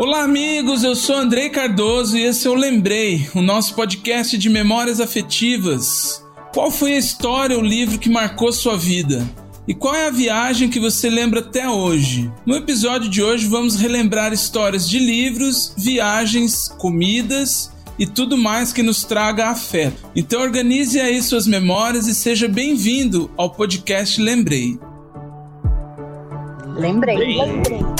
Olá, amigos. Eu sou Andrei Cardoso e esse eu Lembrei, o nosso podcast de memórias afetivas. Qual foi a história ou livro que marcou sua vida? E qual é a viagem que você lembra até hoje? No episódio de hoje vamos relembrar histórias de livros, viagens, comidas e tudo mais que nos traga afeto. Então organize aí suas memórias e seja bem-vindo ao podcast Lembrei. Lembrei. Lembrei.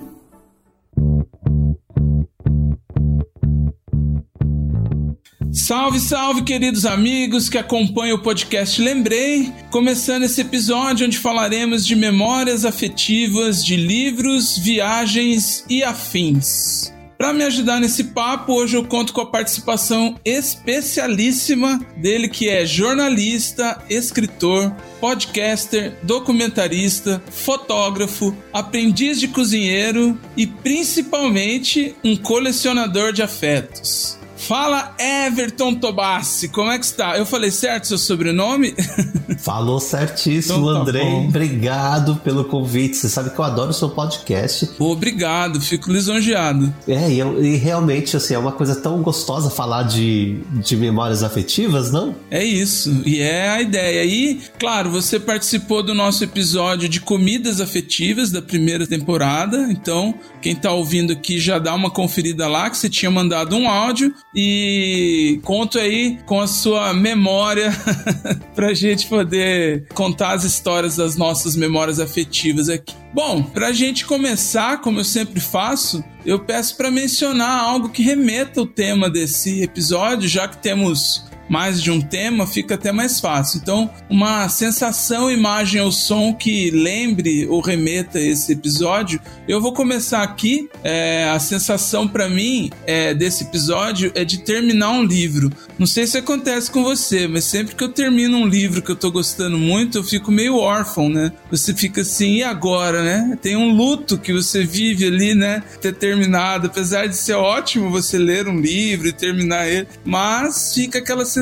Salve, salve, queridos amigos que acompanham o podcast Lembrei. Começando esse episódio onde falaremos de memórias afetivas de livros, viagens e afins. Para me ajudar nesse papo, hoje eu conto com a participação especialíssima dele, que é jornalista, escritor, podcaster, documentarista, fotógrafo, aprendiz de cozinheiro e principalmente um colecionador de afetos. Fala Everton Tobassi, como é que está? Eu falei certo seu sobrenome? Falou certíssimo, Então tá Andrei. bom. Obrigado pelo convite. Você sabe que eu adoro o seu podcast. Obrigado, fico lisonjeado. É, e, e realmente, assim, é uma coisa tão gostosa falar de, de memórias afetivas, não? É isso, e é a ideia. E, claro, você participou do nosso episódio de comidas afetivas da primeira temporada. Então, quem tá ouvindo aqui já dá uma conferida lá, que você tinha mandado um áudio. E conto aí com a sua memória pra gente poder contar as histórias das nossas memórias afetivas aqui. Bom, pra gente começar, como eu sempre faço, eu peço pra mencionar algo que remeta o tema desse episódio, já que temos mais de um tema, fica até mais fácil. Então, uma sensação, imagem ou som que lembre ou remeta esse episódio. Eu vou começar aqui. É, a sensação pra mim é, desse episódio é de terminar um livro. Não sei se acontece com você, mas sempre que eu termino um livro que eu tô gostando muito, eu fico meio órfão, né? Você fica assim, e agora, né? Tem um luto que você vive ali, né? Ter terminado. Apesar de ser ótimo você ler um livro e terminar ele, mas fica aquela sensação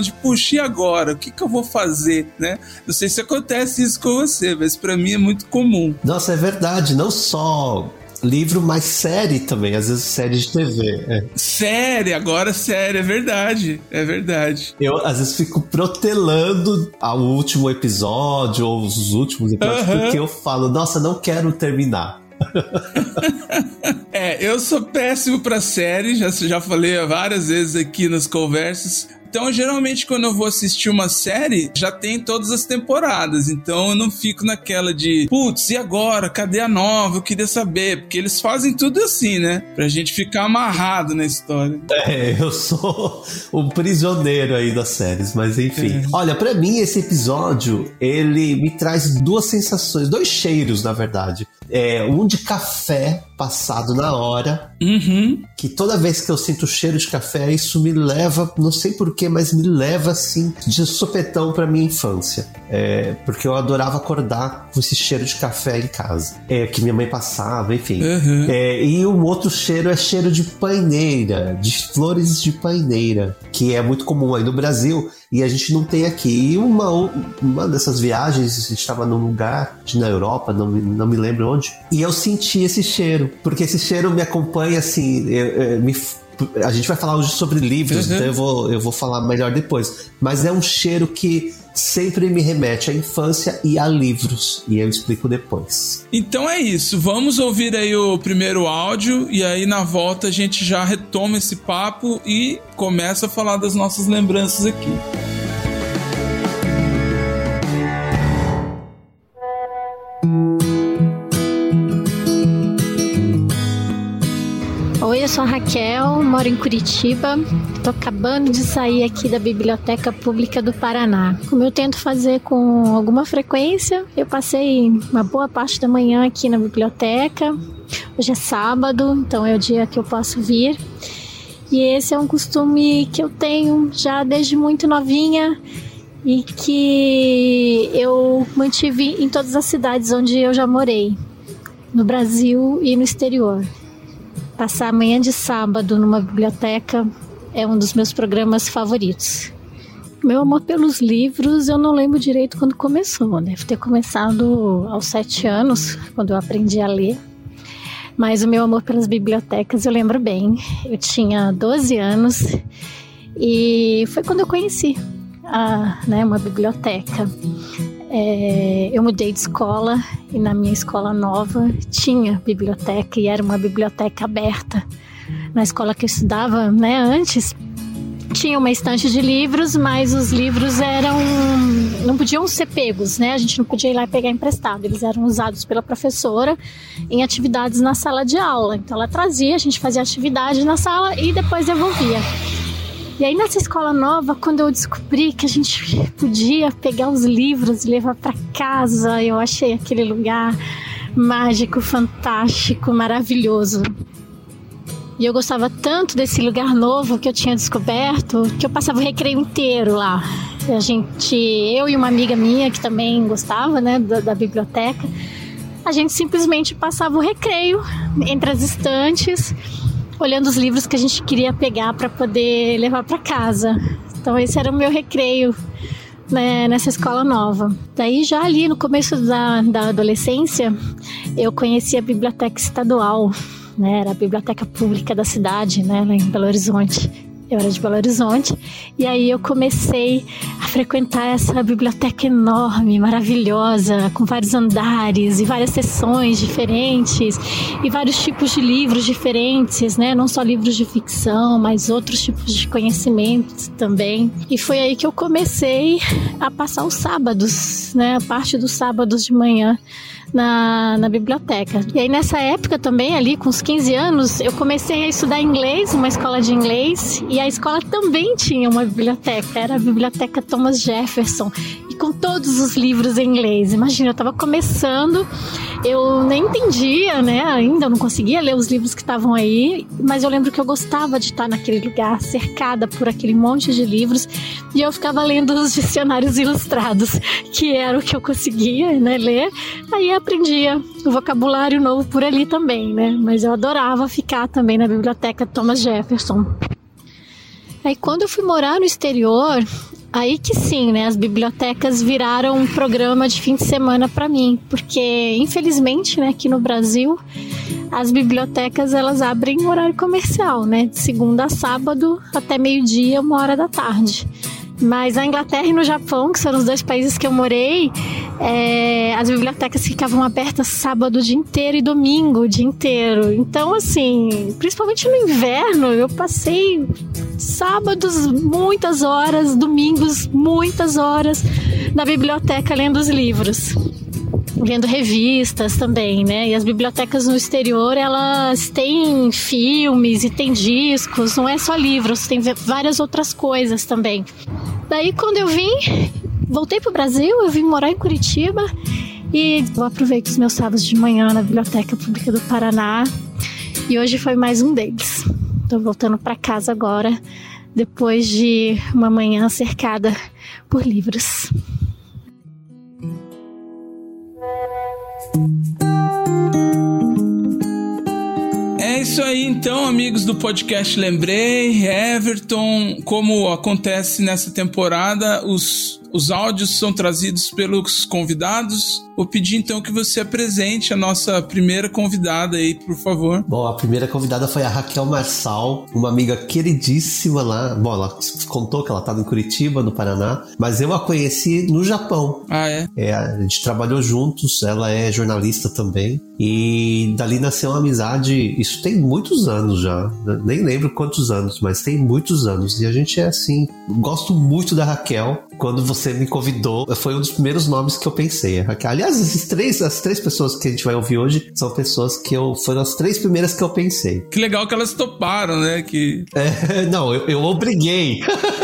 de, puxa, e agora? O que, que eu vou fazer, né? Não sei se acontece isso com você, mas pra mim é muito comum. Nossa, é verdade. Não só livro, mas série também. Às vezes série de TV. é. Sério, agora sério, é verdade. É verdade. Eu, às vezes, fico protelando ao último episódio ou os últimos episódios, Aham. porque eu falo, nossa, não quero terminar. É, eu sou péssimo pra série, já, já falei várias vezes aqui nas conversas. Então, geralmente, quando eu vou assistir uma série, já tem todas as temporadas. Então, eu não fico naquela de, putz, e agora? Cadê a nova? Eu queria saber. Porque eles fazem tudo assim, né? Pra gente ficar amarrado na história. É, eu sou um prisioneiro aí das séries, mas enfim. Olha, pra mim esse episódio, ele me traz duas sensações, dois cheiros, na verdade. É, um de café passado na hora, Uhum. que toda vez que eu sinto o cheiro de café, isso me leva, não sei porquê, mas me leva assim de sopetão pra minha infância. É, porque eu adorava acordar com esse cheiro de café em casa. É, que minha mãe passava, enfim. Uhum. É, e um outro cheiro é cheiro de paineira, de flores de paineira, que é muito comum aí no Brasil e a gente não tem aqui. E uma, uma dessas viagens, a gente estava num lugar na Europa, não, me- não me lembro onde, e eu senti esse cheiro, porque esse cheiro me acompanha assim, eu- eu- me a gente vai falar hoje sobre livros, Uhum. então eu vou, eu vou falar melhor depois. Mas é um cheiro que sempre me remete à infância e a livros, e eu explico depois. Então é isso. Vamos ouvir aí o primeiro áudio e aí na volta a gente já retoma esse papo e começa a falar das nossas lembranças aqui. Sou a Raquel, moro em Curitiba. Tô acabando de sair aqui da Biblioteca Pública do Paraná. Como eu tento fazer com alguma frequência, eu passei uma boa parte da manhã aqui na biblioteca. Hoje é sábado, então é o dia que eu posso vir. E esse é um costume que eu tenho já desde muito novinha e que eu mantive em todas as cidades onde eu já morei, no Brasil e no exterior. Passar a manhã de sábado numa biblioteca é um dos meus programas favoritos. Meu amor pelos livros, eu não lembro direito quando começou. Deve ter começado aos sete anos, quando eu aprendi a ler. Mas o meu amor pelas bibliotecas eu lembro bem. Eu tinha 12 anos e foi quando eu conheci a, né, uma biblioteca. É, eu mudei de escola e na minha escola nova tinha biblioteca e era uma biblioteca aberta. Na escola que eu estudava né, antes, tinha uma estante de livros, mas os livros eram não podiam ser pegos, né? A gente não podia ir lá e pegar emprestado. Eles eram usados pela professora em atividades na sala de aula. Então ela trazia, a gente fazia atividade na sala e depois devolvia. E aí nessa escola nova, quando eu descobri que a gente podia pegar os livros e levar para casa, eu achei aquele lugar mágico, fantástico, maravilhoso. E eu gostava tanto desse lugar novo que eu tinha descoberto que eu passava o recreio inteiro lá. A gente, eu e uma amiga minha que também gostava, né, da, da biblioteca, a gente simplesmente passava o recreio entre as estantes, olhando os livros que a gente queria pegar para poder levar para casa. Então esse era o meu recreio né, nessa escola nova. Daí já ali no começo da, da adolescência, eu conheci a biblioteca estadual né? Era a biblioteca pública da cidade, né? Lá em Belo Horizonte. Eu era de Belo Horizonte. E aí eu comecei a frequentar essa biblioteca enorme, maravilhosa, com vários andares e várias sessões diferentes e vários tipos de livros diferentes, né? Não só livros de ficção, mas outros tipos de conhecimentos também. E foi aí que eu comecei a passar os sábados, né? A parte dos sábados de manhã na, na biblioteca. E aí nessa época também, ali com uns 15 anos, eu comecei a estudar inglês, uma escola de inglês, e a escola também tinha uma biblioteca, era a Biblioteca Thomas Jefferson, e com todos os livros em inglês. Imagina, eu estava começando, eu nem entendia, né, ainda, não conseguia ler os livros que estavam aí, mas eu lembro que eu gostava de estar naquele lugar, cercada por aquele monte de livros, e eu ficava lendo os dicionários ilustrados, que era o que eu conseguia, né, ler. Aí aprendia o vocabulário novo por ali também, né? Mas eu adorava ficar também na biblioteca Thomas Jefferson. Aí quando eu fui morar no exterior, aí que sim, né? As bibliotecas viraram um programa de fim de semana para mim, porque infelizmente, né, aqui no Brasil, as bibliotecas elas abrem horário comercial, né? De segunda a sábado até meio-dia, uma hora da tarde. Mas a Inglaterra e no Japão, que são os dois países que eu morei, é, as bibliotecas ficavam abertas sábado o dia inteiro e domingo o dia inteiro. Então, assim, principalmente no inverno, eu passei sábados muitas horas, domingos muitas horas na biblioteca lendo os livros vendo revistas também, né? E as bibliotecas no exterior, elas têm filmes e têm discos, não é só livros, tem várias outras coisas também. Daí quando eu vim, voltei pro Brasil, eu vim morar em Curitiba e eu aproveito os meus sábados de manhã na Biblioteca Pública do Paraná. E hoje foi mais um deles. Tô voltando para casa agora, depois de uma manhã cercada por livros. É isso aí, então, amigos do podcast Lembrei, Everton. Como acontece nessa temporada, os os áudios são trazidos pelos convidados. Vou pedir então que você apresente a nossa primeira convidada aí, por favor. Bom, a primeira convidada foi a Raquel Marçal, uma amiga queridíssima lá. Bom, ela contou que ela estava em Curitiba, no Paraná, mas eu a conheci no Japão. Ah, é? é? A gente trabalhou juntos, ela é jornalista também. E dali nasceu uma amizade, isso tem muitos anos já, nem lembro quantos anos, mas tem muitos anos. E a gente é assim, gosto muito da Raquel. Quando você me convidou, foi um dos primeiros nomes que eu pensei. Aliás, esses três, as três pessoas que a gente vai ouvir hoje são pessoas que eu foram as três primeiras que eu pensei. Que legal que elas toparam, né? Que é, não, eu, eu obriguei.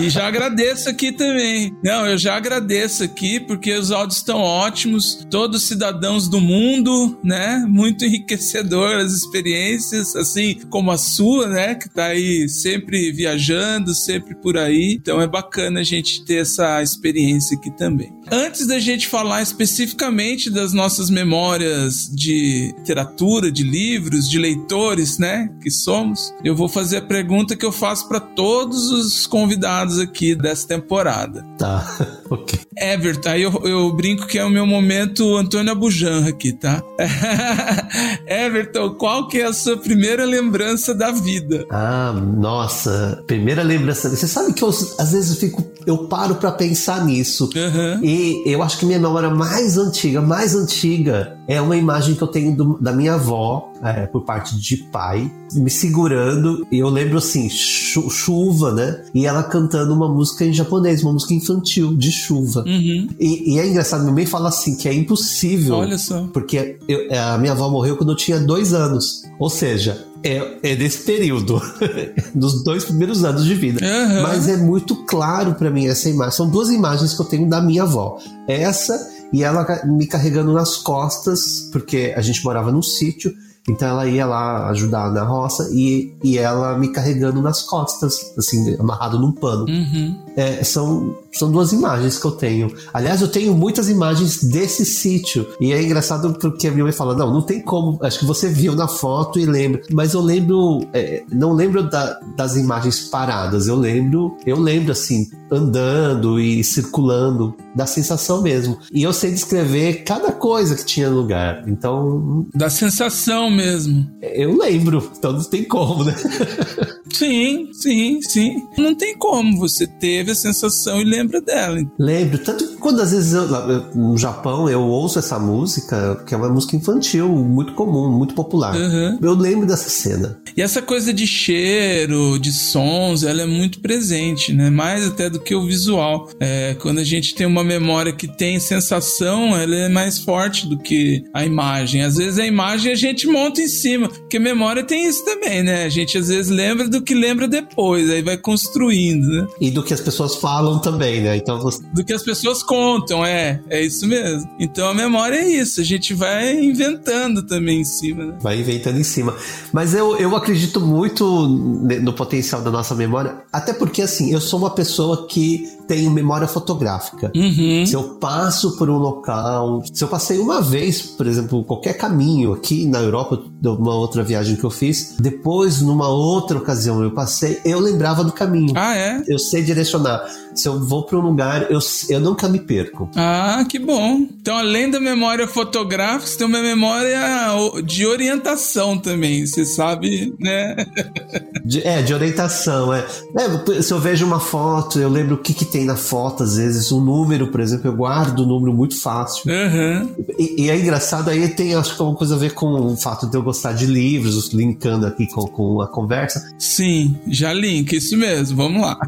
E já agradeço aqui também. Não, eu já agradeço aqui porque os áudios estão ótimos. Todos cidadãos do mundo, né? Muito enriquecedor as experiências, assim como a sua, né? Que tá aí sempre viajando, sempre por aí. Então é bacana a gente ter essa experiência aqui também. Antes da gente falar especificamente das nossas memórias de literatura, de livros, de leitores, né, que somos, eu vou fazer a pergunta que eu faço para todos os convidados aqui dessa temporada. Tá, ok. Everton, aí eu, eu brinco que é o meu momento Antônio Abujanra aqui, tá? Everton, qual que é a sua primeira lembrança da vida? Ah, nossa, primeira lembrança. Você sabe que eu, às vezes eu fico, eu paro para pensar nisso. Uhum. E eu acho que minha memória mais antiga, mais antiga, é uma imagem que eu tenho do- da minha avó, é, por parte de pai, me segurando. E eu lembro assim, chu- chuva, né? E ela cantando uma música em japonês, uma música infantil de chuva. Uhum. E, e é engraçado, minha mãe fala assim que é impossível. Olha só. Porque eu- a minha avó morreu quando eu tinha dois anos. Ou seja, é, é desse período, dos dois primeiros anos de vida. Aham. Mas é muito claro pra mim essa imagem. São duas imagens que eu tenho da minha avó. Essa e ela me carregando nas costas, porque a gente morava num sítio. Então ela ia lá ajudar na roça e, e ela me carregando nas costas, assim, amarrado num pano. Uhum. É, são, são duas imagens que eu tenho. Aliás, eu tenho muitas imagens desse sítio. E é engraçado porque a minha mãe fala: não, não tem como. Acho que você viu na foto e lembra. Mas eu lembro. é, não lembro da- das imagens paradas. Eu lembro, eu lembro assim, andando e circulando, da sensação mesmo. E eu sei descrever cada coisa que tinha no lugar. Então, Da sensação mesmo. eu lembro. Então não tem como, né? Sim, sim, sim. Não tem como. Você teve a sensação e lembra dela. Lembro, tanto que quando às vezes eu, no Japão eu ouço essa música, que é uma música infantil, muito comum, muito popular. Uhum. Eu lembro dessa cena. E essa coisa de cheiro, de sons, ela é muito presente, né? Mais até do que o visual. É, quando a gente tem uma memória que tem sensação, ela é mais forte do que a imagem. Às vezes a imagem a gente monta em cima, porque memória tem isso também, né? A gente às vezes lembra do que lembra depois, aí vai construindo, né? E do que as pessoas falam também, né? Então você. Do que as pessoas contam, é, é isso mesmo. Então a memória é isso, a gente vai inventando também em cima, né? Vai inventando em cima. Mas eu, eu acredito muito no potencial da nossa memória, até porque, assim, eu sou uma pessoa que tem memória fotográfica. Uhum. Se eu passo por um local, se eu passei uma vez, por exemplo, qualquer caminho aqui na Europa, de uma outra viagem que eu fiz, depois, numa outra ocasião, eu passei, eu lembrava do caminho. Ah, é? Eu sei direcionar. Se eu vou para um lugar, eu, eu nunca me perco. Ah, que bom. Então, além da memória fotográfica, você tem uma memória de orientação também. Você sabe, né? De- é, de orientação. É. É, se eu vejo uma foto, eu lembro o que, que tem na foto, às vezes. Um número, por exemplo, eu guardo o número muito fácil. Aham. E, e é engraçado, aí tem, acho que alguma coisa a ver com o fato de eu gostar de livros, linkando aqui com, com a conversa. Sim, já link, isso mesmo. Vamos lá.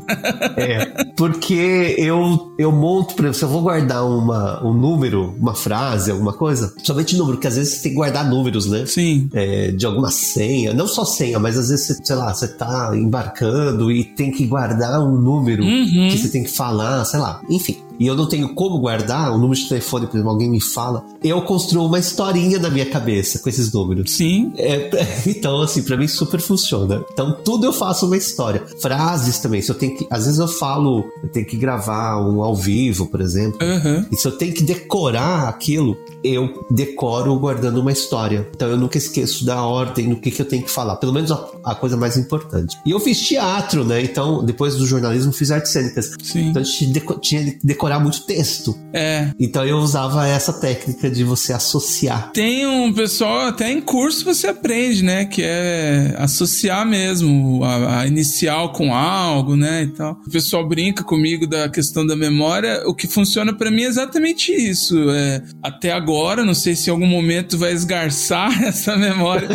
É, porque eu, eu monto, por exemplo, se eu vou guardar uma, um número, uma frase, alguma coisa, somente número, porque às vezes você tem que guardar números, né? Sim. É, de alguma senha, não só senha, mas às vezes, sei lá, você tá embarcando e tem que guardar um número Uhum. que você tem que falar, sei lá, enfim. E eu não tenho como guardar o número de telefone, por exemplo, alguém me fala, eu construo uma historinha na minha cabeça com esses números. Sim. É, então, assim, pra mim super funciona. Então, tudo eu faço uma história. Frases também. Se eu tenho que. Às vezes eu falo, eu tenho que gravar um ao vivo, por exemplo. Aham. E se eu tenho que decorar aquilo, eu decoro guardando uma história. Então eu nunca esqueço da ordem, no que, que eu tenho que falar. Pelo menos a, a coisa mais importante. E eu fiz teatro, né? Então, depois do jornalismo, fiz artes cênicas. Sim. Então a gente deco- tinha que decorar muito texto. É. Então eu usava essa técnica de você associar. Tem um pessoal, até em curso você aprende, né? Que é associar mesmo a, a inicial com algo, né? E tal. O pessoal brinca comigo da questão da memória. O que funciona pra mim é exatamente isso. É, até agora, não sei se em algum momento vai esgarçar essa memória,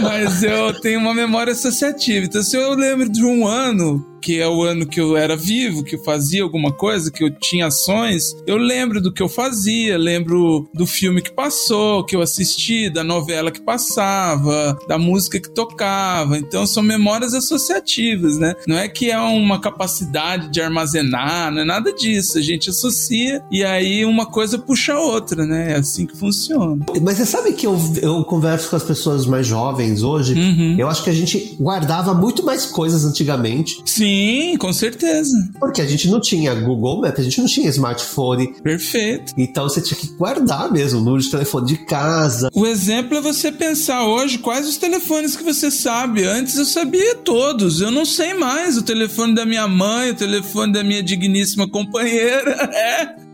mas eu tenho uma memória associativa. Então, se eu lembro de um ano porque é o ano que eu era vivo, que eu fazia alguma coisa, que eu tinha eu lembro do que eu fazia, lembro do filme que passou, que eu assisti, da novela que passava, da música que tocava. Então são memórias associativas, né? Não é que é uma capacidade de armazenar, não é nada disso. A gente associa e aí uma coisa puxa a outra, né? É assim que funciona. Mas você sabe que eu, eu converso com as pessoas mais jovens hoje, Uhum. eu acho que a gente guardava muito mais coisas antigamente, Sim, com certeza. porque a gente não tinha Google Maps, a gente não tinha smartphone, Perfeito. então você tinha que guardar mesmo o número de telefone de casa. O exemplo é você pensar hoje quais os telefones que você sabe. Antes eu sabia todos, eu não sei mais. O telefone da minha mãe, o telefone da minha digníssima companheira. É.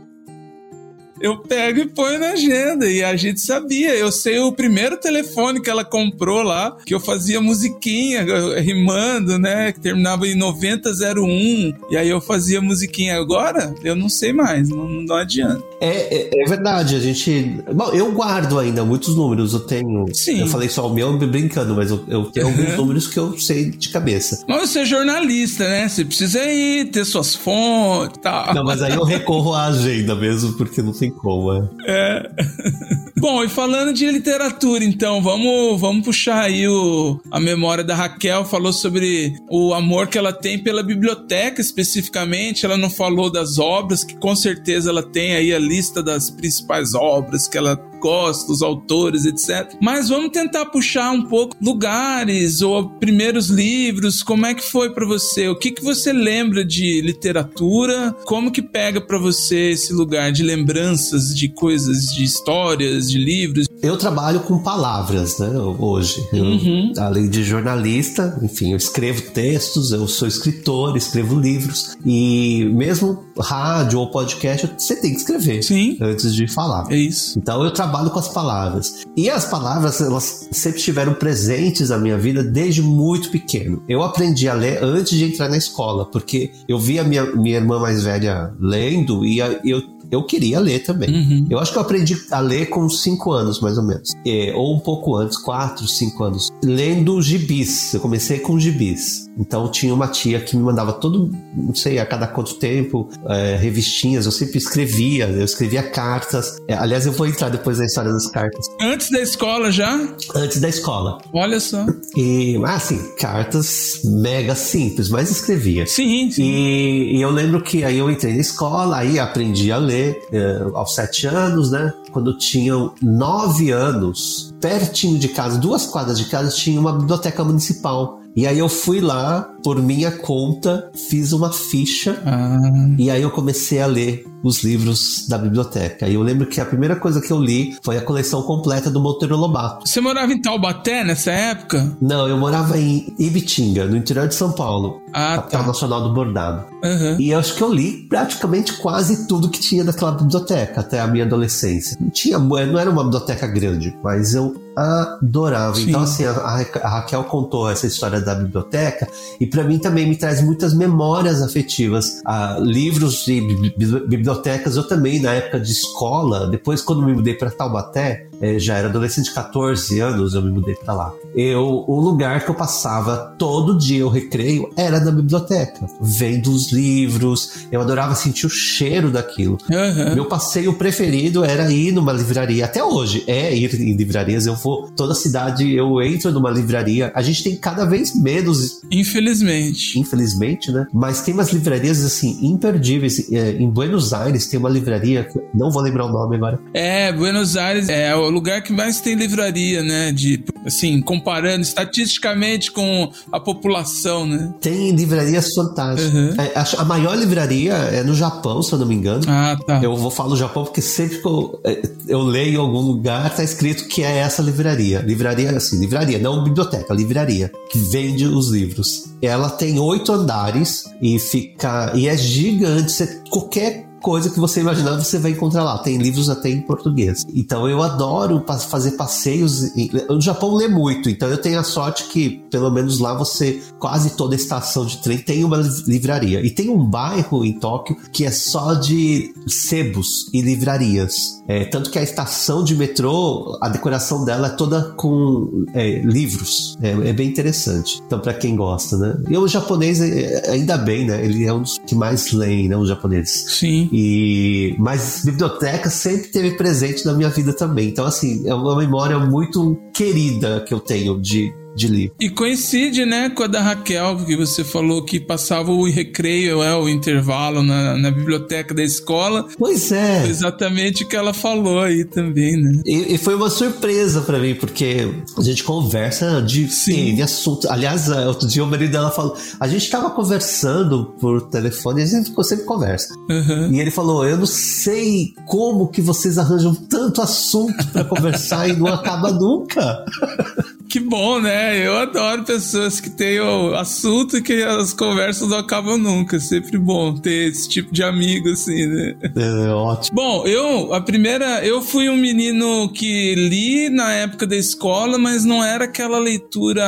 Eu pego e ponho na agenda. E a gente sabia. Eu sei o primeiro telefone que ela comprou lá, que eu fazia musiquinha, rimando, né? Que terminava em 9001. E aí eu fazia musiquinha. Agora, eu não sei mais. Não, não adianta. É, é, é verdade, a gente. Bom, eu guardo ainda muitos números, eu tenho. Sim. Eu falei só o meu brincando, mas eu, eu tenho alguns Uhum. números que eu sei de cabeça. Mas você é jornalista, né? Você precisa ir, ter suas fontes e tal. Não, mas aí eu recorro à agenda mesmo, porque não tem É. Bom, e falando de literatura, então, vamos, vamos puxar aí o, a memória da Raquel. Falou sobre o amor que ela tem pela biblioteca, especificamente. Ela não falou das obras, que com certeza ela tem aí a lista das principais obras que ela gosta, os autores, etc. Mas vamos tentar puxar um pouco lugares ou primeiros livros. Como é que foi pra você? O que, que você lembra de literatura? Como que pega pra você esse lugar de lembranças de coisas, de histórias, de livros? Eu trabalho com palavras, né, hoje. Eu, Uhum. Além de jornalista, enfim, eu escrevo textos, eu sou escritor, escrevo livros. E mesmo rádio ou podcast, você tem que escrever Sim. antes de falar. É isso. Então eu trabalho com as palavras. E as palavras, elas sempre estiveram presentes na minha vida desde muito pequeno. Eu aprendi a ler antes de entrar na escola, porque eu via minha, minha irmã mais velha lendo e a- eu, eu queria ler também. Uhum. Eu acho que eu aprendi a ler com 5 anos, mais ou menos. É, ou um pouco antes, 4, 5 anos. Lendo gibis. Eu comecei com gibis. Então tinha uma tia que me mandava todo, não sei, a cada quanto tempo, é, revistinhas. Eu sempre escrevia, eu escrevia cartas. É, aliás, eu vou entrar depois na história das cartas. Antes da escola já? Antes da escola. Olha só. E, assim, cartas mega simples, mas escrevia. Sim, sim. E, e eu lembro que aí eu entrei na escola, aí aprendi a ler eh, aos sete anos, né? Quando eu tinha nove anos, pertinho de casa, duas quadras de casa, tinha uma biblioteca municipal. E aí eu fui lá, por minha conta, fiz uma ficha Ah, e aí eu comecei a ler os livros da biblioteca. E eu lembro que a primeira coisa que eu li foi a coleção completa do Monteiro Lobato. você morava em Taubaté nessa época? Não, eu morava em Ibitinga, no interior de São Paulo, Ah, capital tá. nacional do bordado. Aham. E eu acho que eu li praticamente quase tudo que tinha daquela biblioteca até a minha adolescência. Não tinha, não era uma biblioteca grande, mas eu adorava. Sim. Então, assim, a, a Raquel contou essa história da biblioteca e para mim também me traz muitas memórias afetivas. Ah, livros bi- bibliotecas, eu também, na época de escola, depois quando me mudei para Taubaté, eh, já era adolescente de 14 anos, eu me mudei para lá. Eu, o lugar que eu passava todo dia o recreio era na biblioteca, vendo os livros. Eu adorava sentir o cheiro daquilo. Aham. Meu passeio preferido era ir numa livraria. Até hoje é ir em livrarias. Eu vou toda cidade, eu entro numa livraria. A gente tem cada vez menos, Infelizmente. infelizmente, né? Mas tem umas livrarias assim imperdíveis. É, Em Buenos Aires tem uma livraria não vou lembrar o nome agora. É, Buenos Aires é o lugar que mais tem livraria, né? De, assim, comparando estatisticamente com a população, né? Tem livrarias fantásticas. Uhum. É, acho- a maior livraria é no Japão, se eu não me engano. Ah, tá. Eu vou falar do Japão porque sempre que eu, é, eu leio em algum lugar, tá escrito que é essa livraria. Livraria, assim, livraria, não biblioteca, livraria, que vende os livros. Ela tem oito andares e fica. e é gigante. Você- qualquer coisa que você imaginar você vai encontrar lá. Tem livros até em português. Então eu adoro fazer passeios. em- No Japão lê muito, então eu tenho a sorte que, pelo menos lá, você, quase toda estação de trem tem uma livraria. E tem um bairro em Tóquio que é só de sebos e livrarias. É, tanto que a estação de metrô, a decoração dela é toda com é, livros. É, é bem interessante. Então, pra quem gosta, né? E o japonês, é, ainda bem, né? Ele é um dos que mais leem, né? Os japoneses. Sim. E mas biblioteca sempre teve presente na minha vida também. Então assim, é uma memória muito querida que eu tenho de de livro. E coincide, né, com a da Raquel, que você falou que passava o recreio, é, o intervalo na, na biblioteca da escola. Pois é. Foi exatamente o que ela falou aí também, né? E, e foi uma surpresa pra mim, porque a gente conversa de Sim. N assunto. Aliás, eh, outro dia o marido dela falou: a gente tava conversando por telefone, e a gente ficou sempre conversa. Uhum. E ele falou: Eu não sei como que vocês arranjam tanto assunto pra conversar e não acaba nunca. Que bom, né? Eu adoro pessoas que têm o assunto e que as conversas não acabam nunca. É sempre bom ter esse tipo de amigo, assim, né? É ótimo. Bom, eu, a primeira, eu fui um menino que li na época da escola, mas não era aquela leitura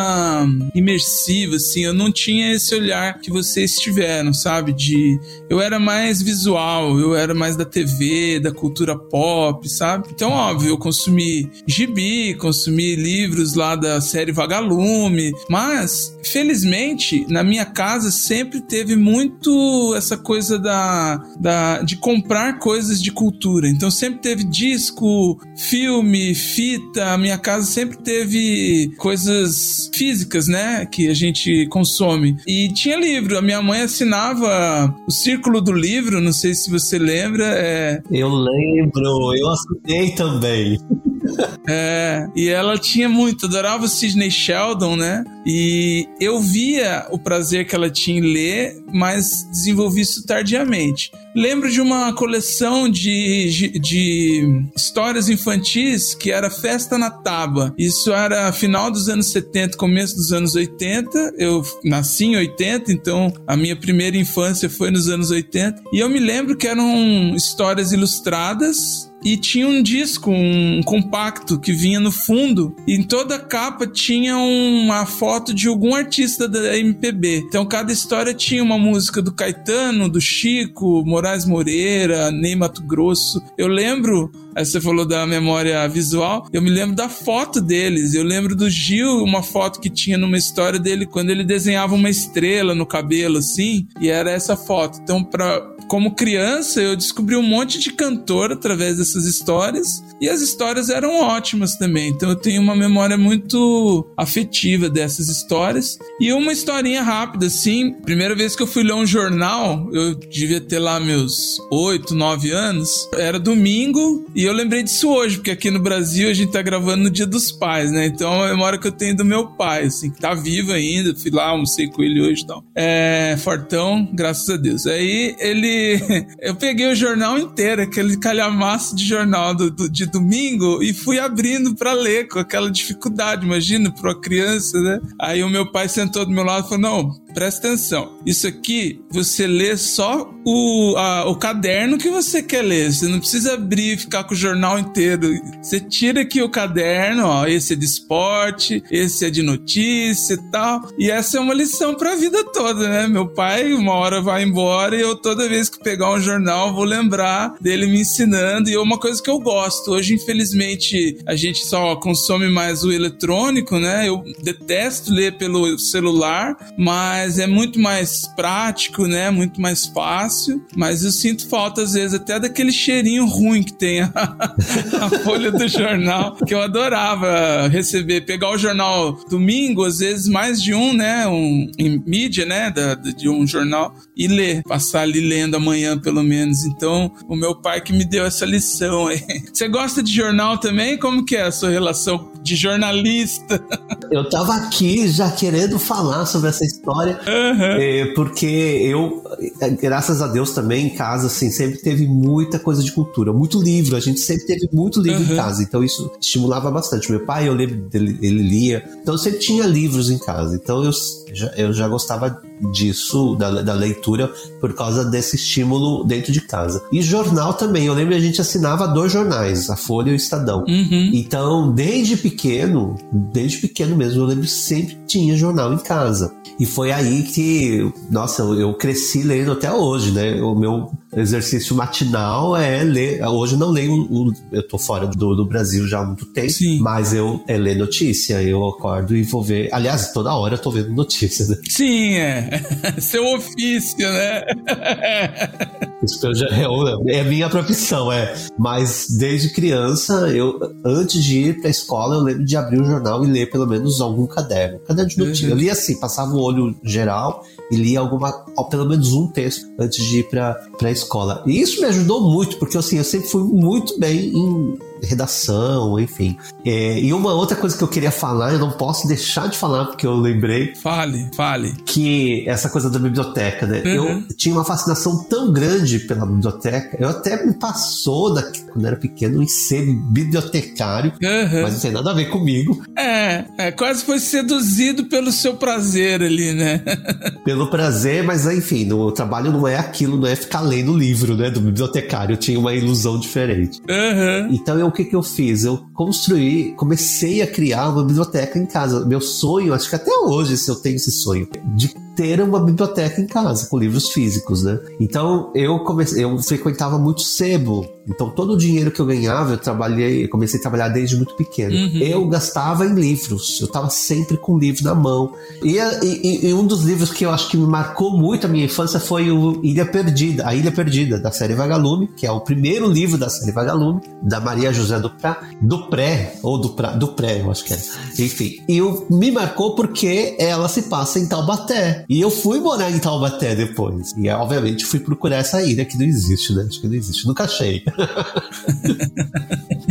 imersiva, assim, eu não tinha esse olhar que vocês tiveram, sabe? De, eu era mais visual, eu era mais da TV, da cultura pop, sabe? Então, óbvio, eu consumi gibi, consumi livros lá da série Vagalume, mas, felizmente, na minha casa sempre teve muito essa coisa da, da de comprar coisas de cultura. Então sempre teve disco, filme, fita. A minha casa sempre teve coisas físicas, né? Que a gente consome. E tinha livro. A minha mãe assinava o Círculo do Livro. Não sei se você lembra. É, Eu lembro, eu assinei também. É, e ela tinha muito, adorava o Sidney Sheldon, né? E eu via o prazer que ela tinha em ler, mas desenvolvi isso tardiamente. Lembro de uma coleção de, de, histórias infantis que era Festa na Taba. Isso era final dos anos 70, começo dos anos 80. Eu nasci em 80, então a minha primeira infância foi nos anos 80. E eu me lembro que eram histórias ilustradas e tinha um disco, um compacto que vinha no fundo, e em toda a capa tinha uma foto de algum artista da MPB. Então cada história tinha uma música do Caetano, do Chico, Moraes Moreira, Ney Mato Grosso. Eu lembro Aí você falou da memória visual. Eu me lembro da foto deles. Eu lembro do Gil, uma foto que tinha numa história dele quando ele desenhava uma estrela no cabelo, assim. E era essa foto. Então, pra, como criança, eu descobri um monte de cantor através dessas histórias. E as histórias eram ótimas também. Então, eu tenho uma memória muito afetiva dessas histórias. E uma historinha rápida, assim. Primeira vez que eu fui ler um jornal, eu devia ter lá meus 8, 9 anos. Era domingo. E eu lembrei disso hoje, porque aqui no Brasil a gente tá gravando no Dia dos Pais, né? Então é uma memória que eu tenho do meu pai, assim, que tá vivo ainda. Fui lá, almocei com ele hoje e tal. É, fortão, graças a Deus. Aí ele. Eu peguei o jornal inteiro, aquele calhamaço de jornal do, do- de domingo, e fui abrindo pra ler com aquela dificuldade, imagina, pra uma criança, né? Aí o meu pai sentou do meu lado e falou: Não, presta atenção. Isso aqui você lê só o, a- o caderno que você quer ler. Você não precisa abrir e ficar com o jornal inteiro. Você tira aqui o caderno, ó. Esse é de esporte, esse é de notícia e tal. E essa é uma lição pra vida toda, né? Meu pai, uma hora vai embora e eu toda vez que pegar um jornal vou lembrar dele me ensinando. E é uma coisa que eu gosto. Hoje, infelizmente, a gente só consome mais o eletrônico, né? Eu detesto ler pelo celular, mas é muito mais prático, né? Muito mais fácil. Mas eu sinto falta, às vezes, até daquele cheirinho ruim que tem a, a folha do jornal, que eu adorava receber. Pegar o jornal domingo, às vezes mais de um, né? Um, em mídia, né? Da, de um jornal, e ler. Passar ali lendo amanhã, pelo menos. Então, o meu pai que me deu essa lição aí. Você gosta de jornal também? Como que é a sua relação de jornalista? Eu tava aqui já querendo falar sobre essa história, Aham. é, porque eu, é, graças a Deus também, em casa, assim, sempre teve muita coisa de cultura, muito livro, a gente sempre teve muito livro Uhum. em casa, então isso estimulava bastante. Meu pai, eu lembro dele, ele lia, então eu sempre tinha livros em casa, então eu eu já gostava disso, da, da leitura, por causa desse estímulo dentro de casa. E jornal também. Eu lembro que a gente assinava dois jornais, a Folha e o Estadão. Uhum. Então, desde pequeno, desde pequeno mesmo, eu lembro que sempre tinha jornal em casa. E foi aí que, nossa, eu, eu cresci lendo até hoje, né? O meu exercício matinal é ler. Hoje eu não leio, o- eu tô fora do, do Brasil já há muito tempo, Sim. mas eu é ler notícia. Eu acordo e vou ver. Aliás, toda hora eu tô vendo notícias, né? Sim, é. Seu ofício, né? Isso já- é, é minha profissão, é. Mas desde criança, eu antes de ir pra escola, eu lembro de abrir o jornal e ler pelo menos algum caderno. Caderno de notícias. Uhum. Eu lia assim, passava o olho geral e lia alguma, pelo menos um texto antes de ir pra, pra escola. E isso me ajudou muito, porque assim, eu sempre fui muito bem em redação, enfim. É, e uma outra coisa que eu queria falar, eu não posso deixar de falar, porque eu lembrei, Fale, fale. que essa coisa da biblioteca, né? Uhum. Eu tinha uma fascinação tão grande pela biblioteca, eu até me passou, da, quando era pequeno, em ser bibliotecário, Uhum. mas não tem nada a ver comigo, É, é, quase foi seduzido pelo seu prazer ali, né? pelo prazer, mas enfim, o trabalho não é aquilo, não é ficar lendo livro, né, do bibliotecário, eu tinha uma ilusão diferente. Uhum. Então, eu, que que eu fiz? Eu construí, comecei a criar uma biblioteca em casa. Meu sonho, acho que até hoje se eu tenho esse sonho, de ter uma biblioteca em casa com livros físicos, né? Então, eu comecei, eu frequentava muito sebo. Então, todo o dinheiro que eu ganhava, eu trabalhei, eu comecei a trabalhar desde muito pequeno. Uhum. Eu gastava em livros. Eu estava sempre com o livro na mão. E, e- e um dos livros que eu acho que me marcou muito a minha infância foi o Ilha Perdida, A Ilha Perdida, da série Vagalume, que é o primeiro livro da série Vagalume, da Maria José do Pré, do Pré, ou do, Pré, eu acho que é. Enfim, e o, me marcou porque ela se passa em Taubaté. E eu fui morar em Taubaté depois. E obviamente fui procurar essa ilha que não existe, né? Acho que não existe. Nunca achei.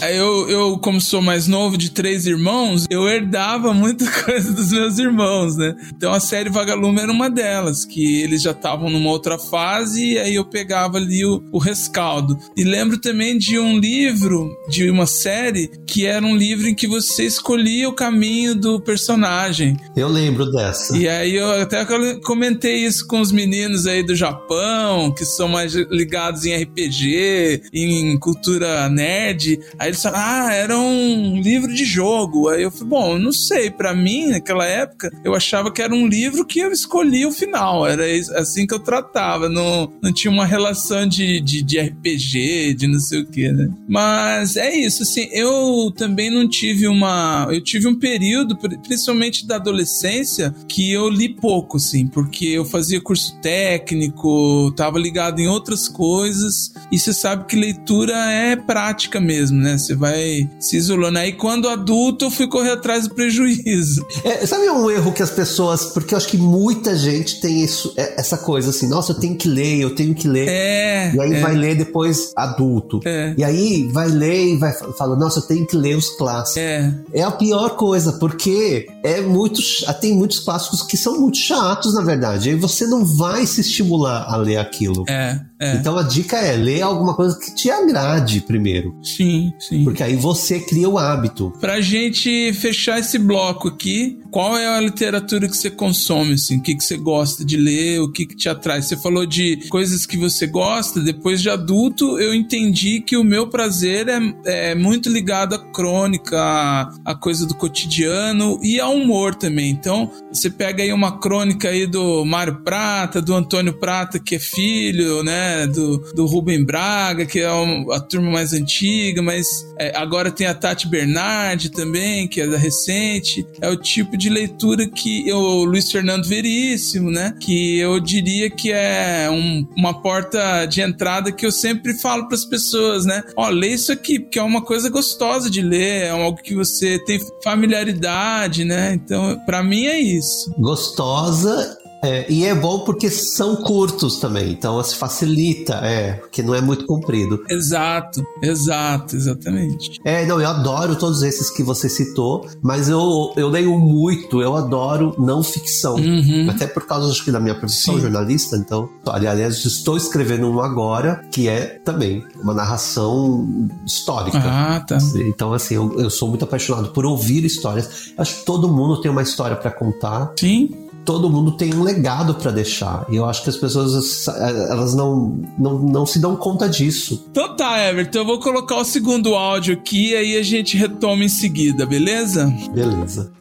Aí Eu, eu, como sou mais novo de três irmãos, eu herdava muita coisa dos meus irmãos, né? Então a série Vagalume era uma delas, que eles já estavam numa outra fase e aí eu pegava ali o, o rescaldo. E lembro também de um livro, de uma série, que era um livro em que você escolhia o caminho do personagem. Eu lembro dessa. E aí eu até comentei isso com os meninos aí do Japão, que são mais ligados em RPG, em cultura nerd. Aí eles falaram, ah, era um livro de jogo. Aí eu falei, bom, não sei, pra mim, naquela época, eu achava que era um livro que eu escolhia o final. Era assim que eu tratava. Não, não tinha uma relação de, de, de RPG, de não sei o que, né? Mas é isso, assim, eu também não tive uma. Eu tive um período, pri- principalmente da adolescência, que eu li pouco, assim, porque eu fazia curso técnico, tava ligado em outras coisas, e você sabe que leitura é prática mesmo, né? Você vai se isolando. Aí quando adulto eu fui correr atrás do prejuízo. É, sabe um erro que as pessoas. Porque eu acho que muita gente tem isso, é- essa coisa assim, nossa, eu tenho que ler, eu tenho que ler. É. E aí é, vai ler depois adulto. É. E aí vai ler e vai fala, nossa, eu tenho que ler os clássicos. É, É a pior coisa, porque é muito, ch- tem muitos clássicos que são muito chatos, na verdade. Aí você não vai se estimular a ler aquilo. é, é. Então a dica é ler alguma coisa que te agrade primeiro, Sim, sim. porque aí você cria o hábito. Pra gente fechar esse bloco aqui, qual é a literatura que você consome, assim? O que, que você gosta de ler? O que, que te atrai? Você falou de coisas que você gosta, depois de adulto eu entendi que o meu prazer é, é muito ligado à crônica, à, à coisa do cotidiano e ao humor também. Então, você pega aí uma crônica aí do Mário Prata, do Antônio Prata, que é filho, né, do, do Rubem Braga, que é um- a turma mais antiga, mas é, agora tem a Tati Bernardi também, que é da recente. É o tipo de leitura que o Luiz Fernando Veríssimo, né, que eu diria que é um- uma porta de entrada que eu sempre falo para as pessoas, né, ó, lê isso aqui, porque é uma coisa gostosa de ler, é algo que você tem familiaridade, né, então para mim é isso. Gostosa. É, e é bom porque são curtos também, então se facilita, é, porque não é muito comprido. Exato, exato, exatamente. É, não, eu adoro todos esses que você citou, mas eu, eu leio muito, eu adoro não ficção. Uhum. Até por causa, acho que, da minha profissão Sim. jornalista, então. Aliás, estou escrevendo um agora, que é também uma narração histórica. Ah, tá. Então, assim, eu, eu sou muito apaixonado por ouvir histórias. Acho que todo mundo tem uma história para contar. Sim. Todo mundo tem um legado para deixar. E eu acho que as pessoas elas não, não, não se dão conta disso. Então tá, Everton, eu vou colocar o segundo áudio aqui e aí a gente retoma em seguida, beleza? Beleza.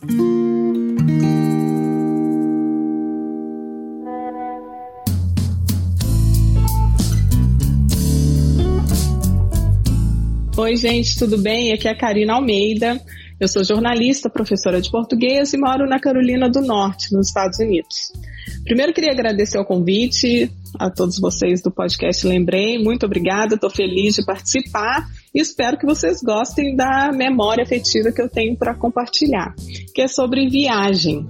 Oi, gente, tudo bem? Aqui é a Karina Almeida. Eu sou jornalista, professora de português e moro na Carolina do Norte, nos Estados Unidos. Primeiro queria agradecer o convite a todos vocês do podcast Lembrei. Muito obrigada, estou feliz de participar e espero que vocês gostem da memória afetiva que eu tenho para compartilhar, que é sobre viagem.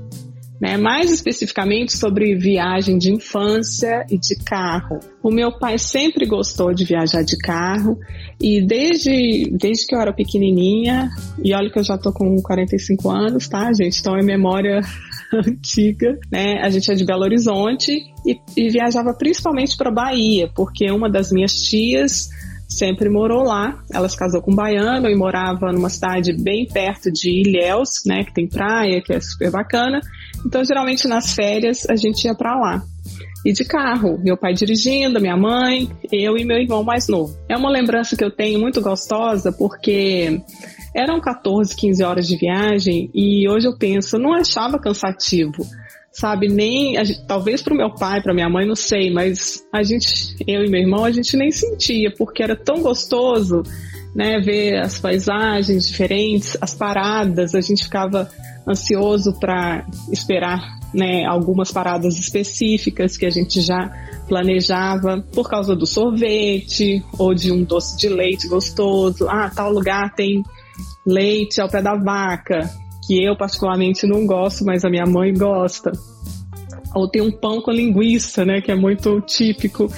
Né, mais especificamente sobre viagem de infância e de carro. O meu pai sempre gostou de viajar de carro e desde, desde que eu era pequenininha, e olha que eu já tô com 45 anos, tá, gente? Então é memória antiga, né? A gente é de Belo Horizonte e, e viajava principalmente para Bahia, porque uma das minhas tias sempre morou lá. Ela se casou com um baiano e morava numa cidade bem perto de Ilhéus, né, que tem praia, que é super bacana. Então, geralmente nas férias a gente ia para lá. E de carro, meu pai dirigindo, minha mãe, eu e meu irmão mais novo. É uma lembrança que eu tenho muito gostosa porque eram 14, 15 horas de viagem e hoje eu penso, não achava cansativo sabe? Nem, gente, talvez para o meu pai, para minha mãe, não sei, mas a gente, eu e meu irmão, a gente nem sentia, porque era tão gostoso, né? Ver as paisagens diferentes, as paradas, a gente ficava ansioso para esperar, né? Algumas paradas específicas que a gente já planejava por causa do sorvete ou de um doce de leite gostoso. Ah, tal lugar tem leite ao pé da vaca, que eu particularmente não gosto, mas a minha mãe gosta. Ou tem um pão com linguiça, né, que é muito típico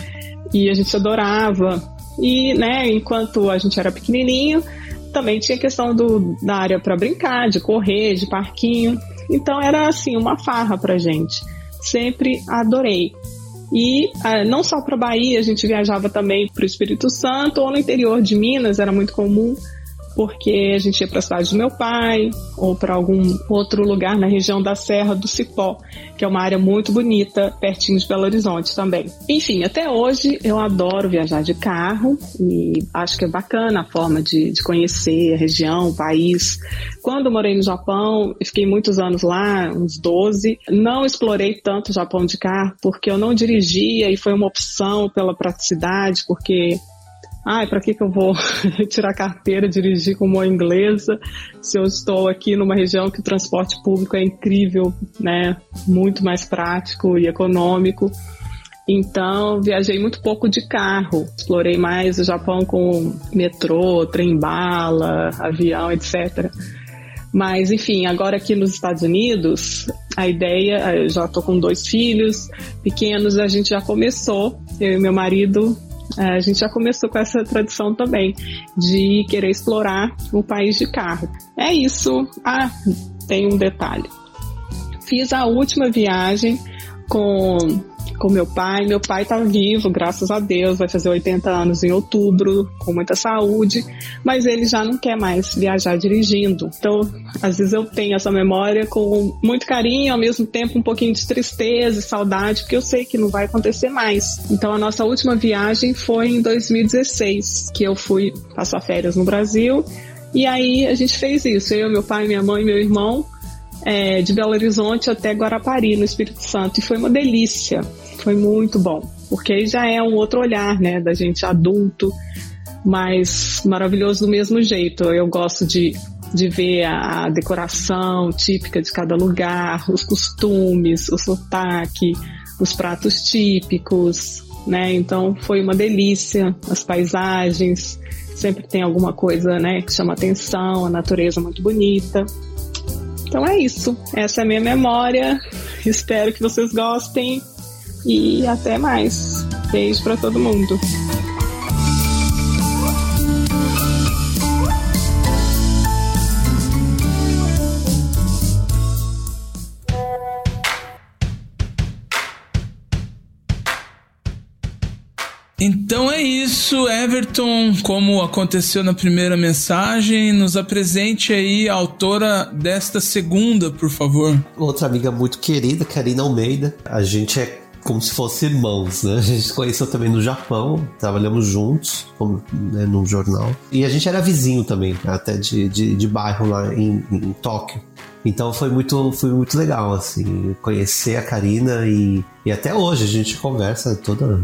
e a gente adorava. E, né, enquanto a gente era pequenininho, também tinha questão do, da área para brincar, de correr, de parquinho. Então era assim uma farra pra gente. Sempre adorei. E ah, não só para Bahia, a gente viajava também para o Espírito Santo ou no interior de Minas, era muito comum porque a gente ia para a cidade do meu pai ou para algum outro lugar na região da Serra do Cipó, que é uma área muito bonita, pertinho de Belo Horizonte também. Enfim, até hoje eu adoro viajar de carro e acho que é bacana a forma de, de conhecer a região, o país. Quando morei no Japão, fiquei muitos anos lá, uns 12, não explorei tanto o Japão de carro porque eu não dirigia e foi uma opção pela praticidade, porque ai, para que, que eu vou tirar carteira, dirigir com uma inglesa, se eu estou aqui numa região que o transporte público é incrível, né? Muito mais prático e econômico. Então, viajei muito pouco de carro. Explorei mais o Japão com metrô, trem-bala, avião, etc. Mas, enfim, agora aqui nos Estados Unidos, a ideia, eu já estou com dois filhos pequenos, a gente já começou, eu e meu marido, a gente já começou com essa tradição também de querer explorar o país de carro. É isso. Ah, tem um detalhe. Fiz a última viagem com com meu pai. Meu pai tá vivo, graças a Deus, vai fazer 80 anos em outubro, com muita saúde, mas ele já não quer mais viajar dirigindo. Então, às vezes eu tenho essa memória com muito carinho, ao mesmo tempo um pouquinho de tristeza e saudade, porque eu sei que não vai acontecer mais. Então, a nossa última viagem foi em 2016, que eu fui passar férias no Brasil. E aí a gente fez isso, eu, meu pai, minha mãe meu irmão, é, de Belo Horizonte até Guarapari, no Espírito Santo. E foi uma delícia. Foi muito bom, porque aí já é um outro olhar, né, da gente adulto, mas maravilhoso do mesmo jeito. Eu gosto de, de ver a decoração típica de cada lugar, os costumes, o sotaque, os pratos típicos, né? Então foi uma delícia, as paisagens, sempre tem alguma coisa, né, que chama atenção, a natureza muito bonita. Então é isso. Essa é a minha memória. Espero que vocês gostem e até mais. Beijo para todo mundo. Então é isso, Everton. Como aconteceu na primeira mensagem, nos apresente aí a autora desta segunda, por favor. Outra amiga muito querida, Karina Almeida. A gente é como se fossem irmãos, né? A gente se conheceu também no Japão, trabalhamos juntos como, né, num jornal. E a gente era vizinho também, até de, de, de bairro lá em, em Tóquio. Então foi muito, foi muito legal, assim, conhecer a Karina e, e até hoje a gente conversa toda,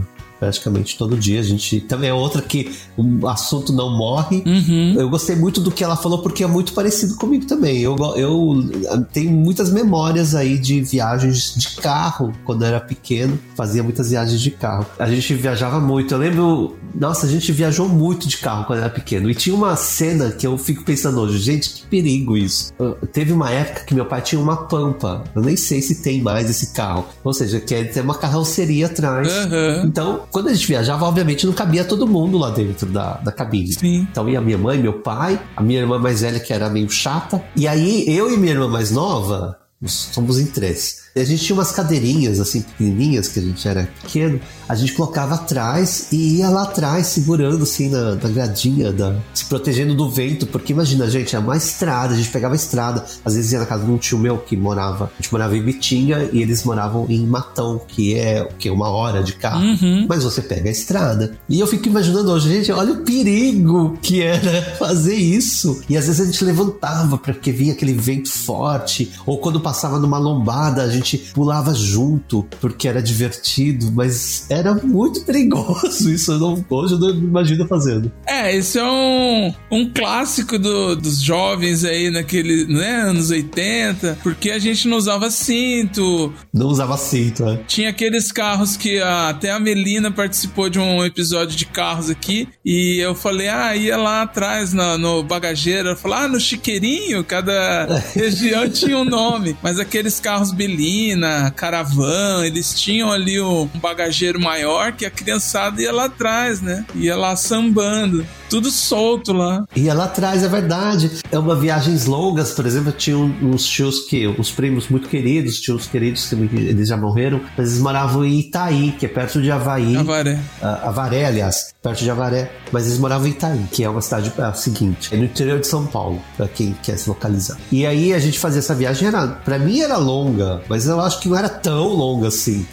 praticamente todo dia. A gente também é outra que o assunto não morre. Uhum. Eu gostei muito do que ela falou porque é muito parecido comigo também. Eu, eu tenho muitas memórias aí de viagens de carro quando eu era pequeno. Fazia muitas viagens de carro. A gente viajava muito. Eu lembro, nossa, a gente viajou muito de carro quando eu era pequeno. E tinha uma cena que eu fico pensando hoje, gente, que perigo isso. Uh, teve uma época que meu pai tinha uma pampa. Eu nem sei se tem mais esse carro. Ou seja, que tem uma carroceria atrás. Uhum. Então, quando a gente viajava, obviamente não cabia todo mundo lá dentro da, da cabine. Sim. Então ia minha mãe, meu pai, a minha irmã mais velha, que era meio chata. E aí eu e minha irmã mais nova, somos em três. E a gente tinha umas cadeirinhas assim pequenininhas que a gente era pequeno, a gente colocava atrás e ia lá atrás segurando assim na, na gradinha, da, se protegendo do vento, porque imagina, gente, é uma estrada, a gente pegava a estrada, às vezes ia na casa de um tio meu que morava, a gente morava em Bitinga e eles moravam em Matão, que é o que uma hora de carro, Uhum. mas você pega a estrada. E eu fico imaginando hoje, gente, olha o perigo que era fazer isso. E às vezes a gente levantava porque vinha aquele vento forte, ou quando passava numa lombada, a gente pulava junto porque era divertido, mas era muito perigoso isso. Eu não, hoje eu não imagino fazendo. É, isso é um, um clássico do- dos jovens aí naquele, né, anos 80, porque a gente não usava cinto, Não usava cinto, né? Tinha aqueles carros que a- até a Melina participou de um episódio de carros aqui e eu falei, ah, ia lá atrás na- no bagageiro. Ela falou, ah, no chiqueirinho, cada região tinha um nome. Mas aqueles carros Belina, Caravan, eles tinham ali um bagageiro maior que a criançada ia lá atrás, né? Ia lá sambando. Tudo solto lá. Ia lá atrás, é verdade. É uma viagens longas, por exemplo, tinha uns tios que, uns primos muito queridos, tios queridos que eles já morreram, mas eles moravam em Itaí, que é perto de Havaí. Avaré. A- Avaré, aliás, perto de Avaré, mas eles moravam em Itaí, que é uma cidade é, a seguinte, é no interior de São Paulo, pra quem quer se localizar. E aí a gente fazia essa viagem, era, pra mim era longa, mas eu acho que não era tão longa assim,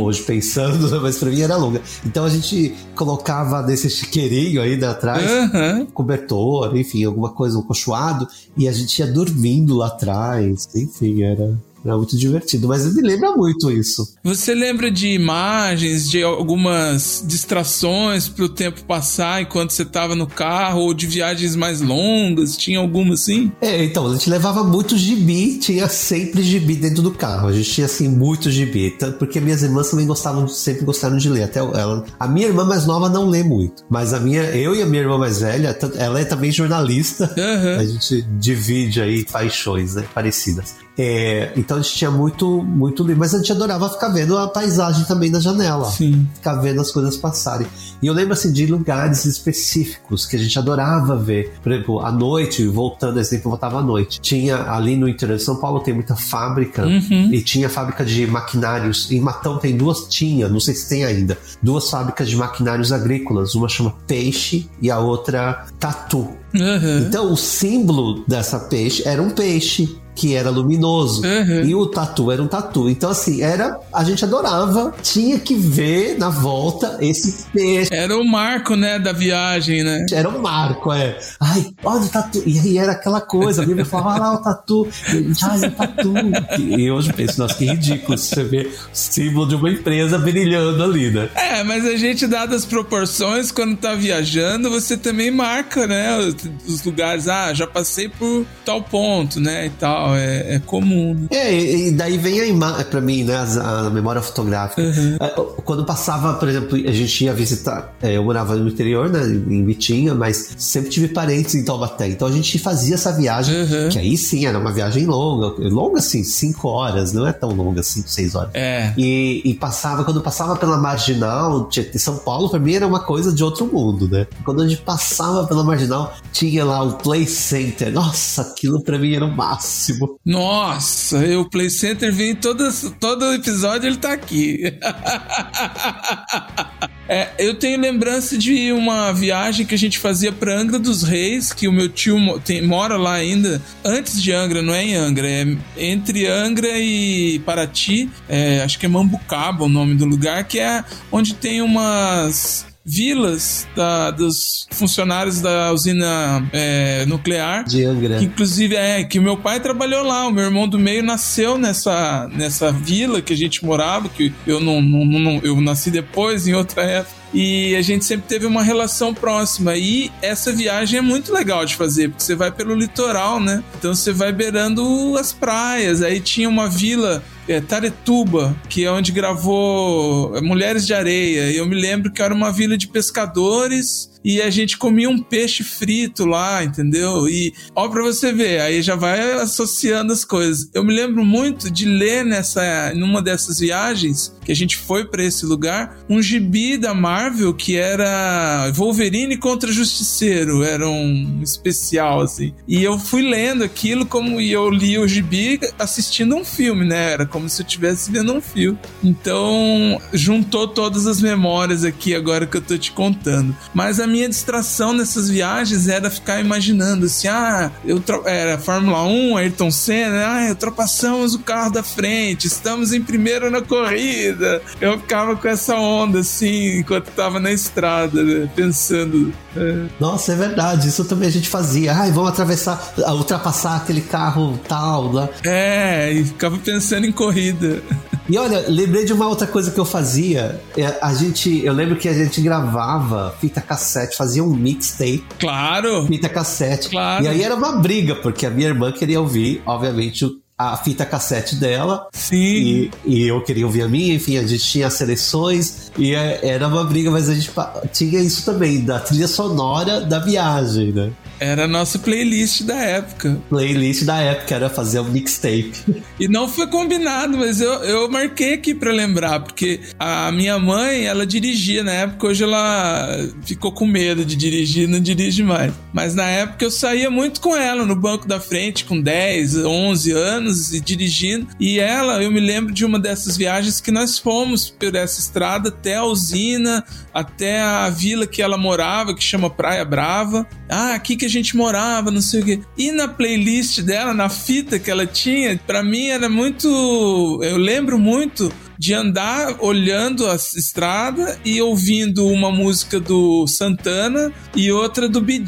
hoje pensando, mas pra mim era longa. Então a gente colocava nesse chiqueirinho aí da atrás, Aham. cobertor, enfim, alguma coisa, um cochoado, e a gente ia dormindo lá atrás, enfim, era, era muito divertido, mas me lembra muito isso. Você lembra de imagens, de algumas distrações pro tempo passar enquanto você tava no carro, ou de viagens mais longas? Tinha alguma assim? É, então, a gente levava muito gibi, tinha sempre gibi dentro do carro. A gente tinha, assim, muito gibi. Porque minhas irmãs também gostavam, sempre gostaram de ler. Até ela. A minha irmã mais nova não lê muito. Mas a minha, eu e a minha irmã mais velha, ela é também jornalista. Aham. A gente divide aí paixões, né? Parecidas. É, então a gente tinha muito, muito livro. Mas a gente adorava ficar vendo a paisagem também da janela Sim. ficar vendo as coisas passarem. E eu lembro assim de lugares específicos que a gente adorava ver. Por exemplo, à noite, voltando, tempo eu voltava à noite. Tinha ali no interior de São Paulo tem muita fábrica Uhum. e tinha fábrica de maquinários. Em Matão tem duas, tinha, não sei se tem ainda, duas fábricas de maquinários agrícolas. Uma chama Peixe e a outra Tatu. Aham. Então o símbolo dessa peixe era um peixe que era luminoso Uhum. e o tatu era um tatu. Então assim, era a gente adorava, tinha que ver na volta esse peixe. Era o marco, né, da viagem, né? Era um marco, é. Ai, olha o tatu. E aí era aquela coisa. A Bíblia falava, olha lá o tatu. E, Ai, o tatu. E hoje eu penso, nossa, que ridículo você vê o símbolo de uma empresa brilhando ali, né? É, mas a gente, dadas as proporções, quando tá viajando, você também marca, né, os lugares. Ah, já passei por tal ponto, né, e tal. É, é comum. né? É, e daí vem a imagem, pra mim, né, as- a, memória fotográfica. É, Quando passava, por exemplo, a gente ia visitar, é, eu morava no interior, né, em Vitinha, mas sempre tive parentes em Taubaté. Então a gente fazia essa viagem, Uhum. que aí sim era uma viagem longa, longa assim, cinco horas, não é tão longa assim, seis horas. É. E, e passava, quando passava pela marginal, tinha- São Paulo pra mim era uma coisa de outro mundo, né? Quando a gente passava pela marginal, tinha lá o Play Center. Nossa, aquilo pra mim era o máximo. Nossa, o Play Center vem todas, todo episódio, ele tá aqui. É, eu tenho lembrança de uma viagem que a gente fazia para Angra dos Reis, que o meu tio tem, mora lá ainda, antes de Angra, não é em Angra, é entre Angra e Paraty, é, acho que é Mambucaba o nome do lugar, que é onde tem umas vilas da, dos funcionários da usina é, nuclear. De Angra. Que, inclusive, é que o meu pai trabalhou lá. O meu irmão do meio nasceu nessa, nessa vila que a gente morava, que eu não, não, não eu nasci depois, em outra época e a gente sempre teve uma relação próxima. E essa viagem é muito legal de fazer, porque você vai pelo litoral, né? Então você vai beirando as praias. Aí tinha uma vila é, Taretuba, que é onde gravou Mulheres de Areia. E eu me lembro que era uma vila de pescadores e a gente comia um peixe frito lá, entendeu? E ó para você ver, aí já vai associando as coisas. Eu me lembro muito de ler nessa numa dessas viagens que a gente foi para esse lugar, um gibi da Marvel que era Wolverine contra Justiceiro, era um especial assim. E eu fui lendo aquilo como e eu li o gibi assistindo um filme, né? Era como se eu estivesse vendo um filme. Então, juntou todas as memórias aqui agora que eu tô te contando. Mas a minha distração nessas viagens era ficar imaginando assim: ah, eu era Fórmula 1, Ayrton Senna, ah, ultrapassamos o carro da frente, estamos em primeiro na corrida. Eu ficava com essa onda assim, enquanto tava na estrada, né, pensando. É. Nossa, é verdade, isso também a gente fazia. Ai, vamos atravessar, ultrapassar aquele carro tal. Lá. É, e ficava pensando em corrida. E olha, lembrei de uma outra coisa que eu fazia. É, a gente, eu lembro que a gente gravava fita cassete, fazia um mixtape. Claro. Fita cassete. Claro. E aí era uma briga, porque a minha irmã queria ouvir, obviamente, a fita cassete dela. Sim. E, e, eu queria ouvir a minha, enfim, a gente tinha seleções e é, era uma briga, mas a gente tinha isso também, da trilha sonora da viagem, né? Era a nossa playlist da época. Playlist da época, era fazer um mixtape. E não foi combinado, mas eu, eu marquei aqui para lembrar, porque a minha mãe, ela dirigia na época, hoje ela ficou com medo de dirigir, não dirige mais. Mas na época eu saía muito com ela no banco da frente, com 10, 11 anos, e dirigindo. E ela, eu me lembro de uma dessas viagens que nós fomos por essa estrada até a usina, até a vila que ela morava, que chama Praia Brava. Ah, aqui que a gente morava, não sei o quê. E na playlist dela, na fita que ela tinha, para mim era muito. Eu lembro muito de andar olhando a estrada e ouvindo uma música do Santana e outra do Bee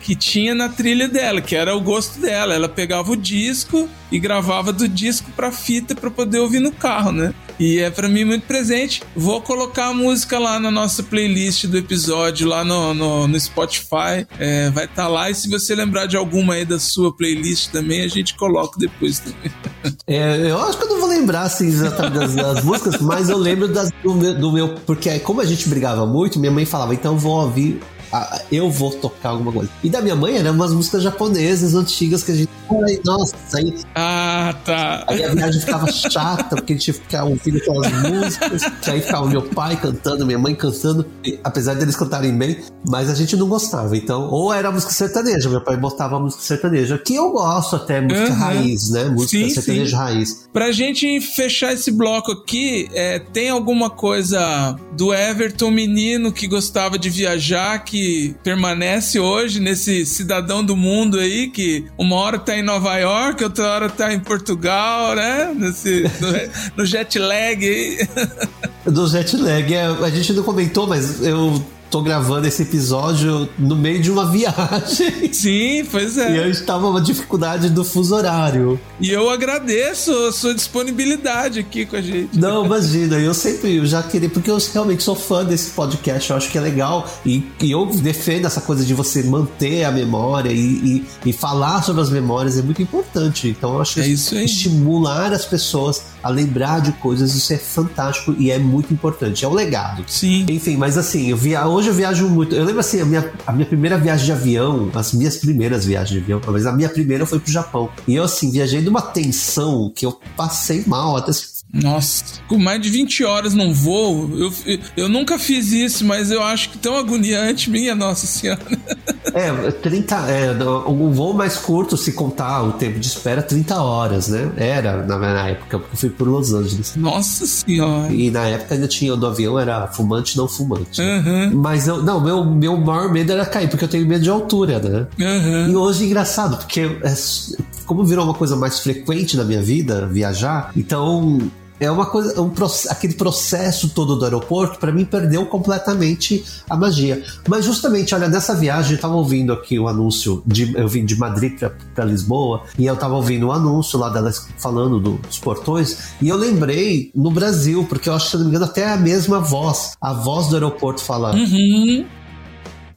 que tinha na trilha dela, que era o gosto dela. Ela pegava o disco e gravava do disco pra fita para poder ouvir no carro, né? E é para mim muito presente. Vou colocar a música lá na nossa playlist do episódio, lá no, no, no Spotify. É, vai estar tá lá. E se você lembrar de alguma aí da sua playlist também, a gente coloca depois também. É, eu acho que eu não vou lembrar assim, exatamente das, das músicas, mas eu lembro das, do, meu, do meu. Porque como a gente brigava muito, minha mãe falava, então vou ouvir eu vou tocar alguma coisa. E da minha mãe eram umas músicas japonesas antigas que a gente. Ai, nossa, aí. Ah, tá. Aí a viagem ficava chata, porque a gente ficar ouvindo aquelas músicas. Que aí ficava meu pai cantando, minha mãe cantando, e, apesar deles cantarem bem, mas a gente não gostava. Então, ou era música sertaneja, meu pai botava música sertaneja, que eu gosto até, música uhum. raiz, né? Música sim, sertaneja sim. raiz. Pra gente fechar esse bloco aqui, é, tem alguma coisa do Everton menino que gostava de viajar, que permanece hoje nesse cidadão do mundo aí, que uma hora tá em Nova York, outra hora tá em Portugal, né? Nesse, no, no jet lag aí. Do jet lag, é, a gente não comentou, mas eu tô gravando esse episódio no meio de uma viagem. Sim, pois é. E eu estava uma dificuldade do fuso horário. E eu agradeço a sua disponibilidade aqui com a gente. Não, imagina, eu sempre eu já queria, porque eu realmente sou fã desse podcast, eu acho que é legal. E, e eu defendo essa coisa de você manter a memória e, e, e, falar sobre as memórias é muito importante. Então eu acho que é isso aí. estimular as pessoas a lembrar de coisas, isso é fantástico e é muito importante. É um legado. Sim. Enfim, mas assim, eu via hoje eu viajo muito. Eu lembro assim, a minha, a minha primeira viagem de avião, as minhas primeiras viagens de avião, mas a minha primeira foi pro Japão. E eu, assim, viajei numa tensão que eu passei mal. Até Nossa, com mais de 20 horas num voo, eu, eu nunca fiz isso, mas eu acho que tão agoniante, minha Nossa Senhora. É, 30, é, o voo mais curto, se contar o tempo de espera, 30 horas, né? Era na, na época, porque eu fui por Los Angeles. Nossa Senhora. E na época ainda tinha, do avião era fumante, não fumante. Uhum. Mas eu, não, meu, meu maior medo era cair, porque eu tenho medo de altura, né? Uhum. E hoje, engraçado, porque é, como virou uma coisa mais frequente na minha vida, viajar, então é uma coisa, um, aquele processo todo do aeroporto, para mim, perdeu completamente a magia. Mas justamente, olha, nessa viagem, eu tava ouvindo aqui o anúncio, de, eu vim de Madrid para Lisboa, e eu tava ouvindo o anúncio lá delas falando dos portões, e eu lembrei no Brasil, porque eu acho, se não me engano, até a mesma voz, a voz do aeroporto falando. Uhum.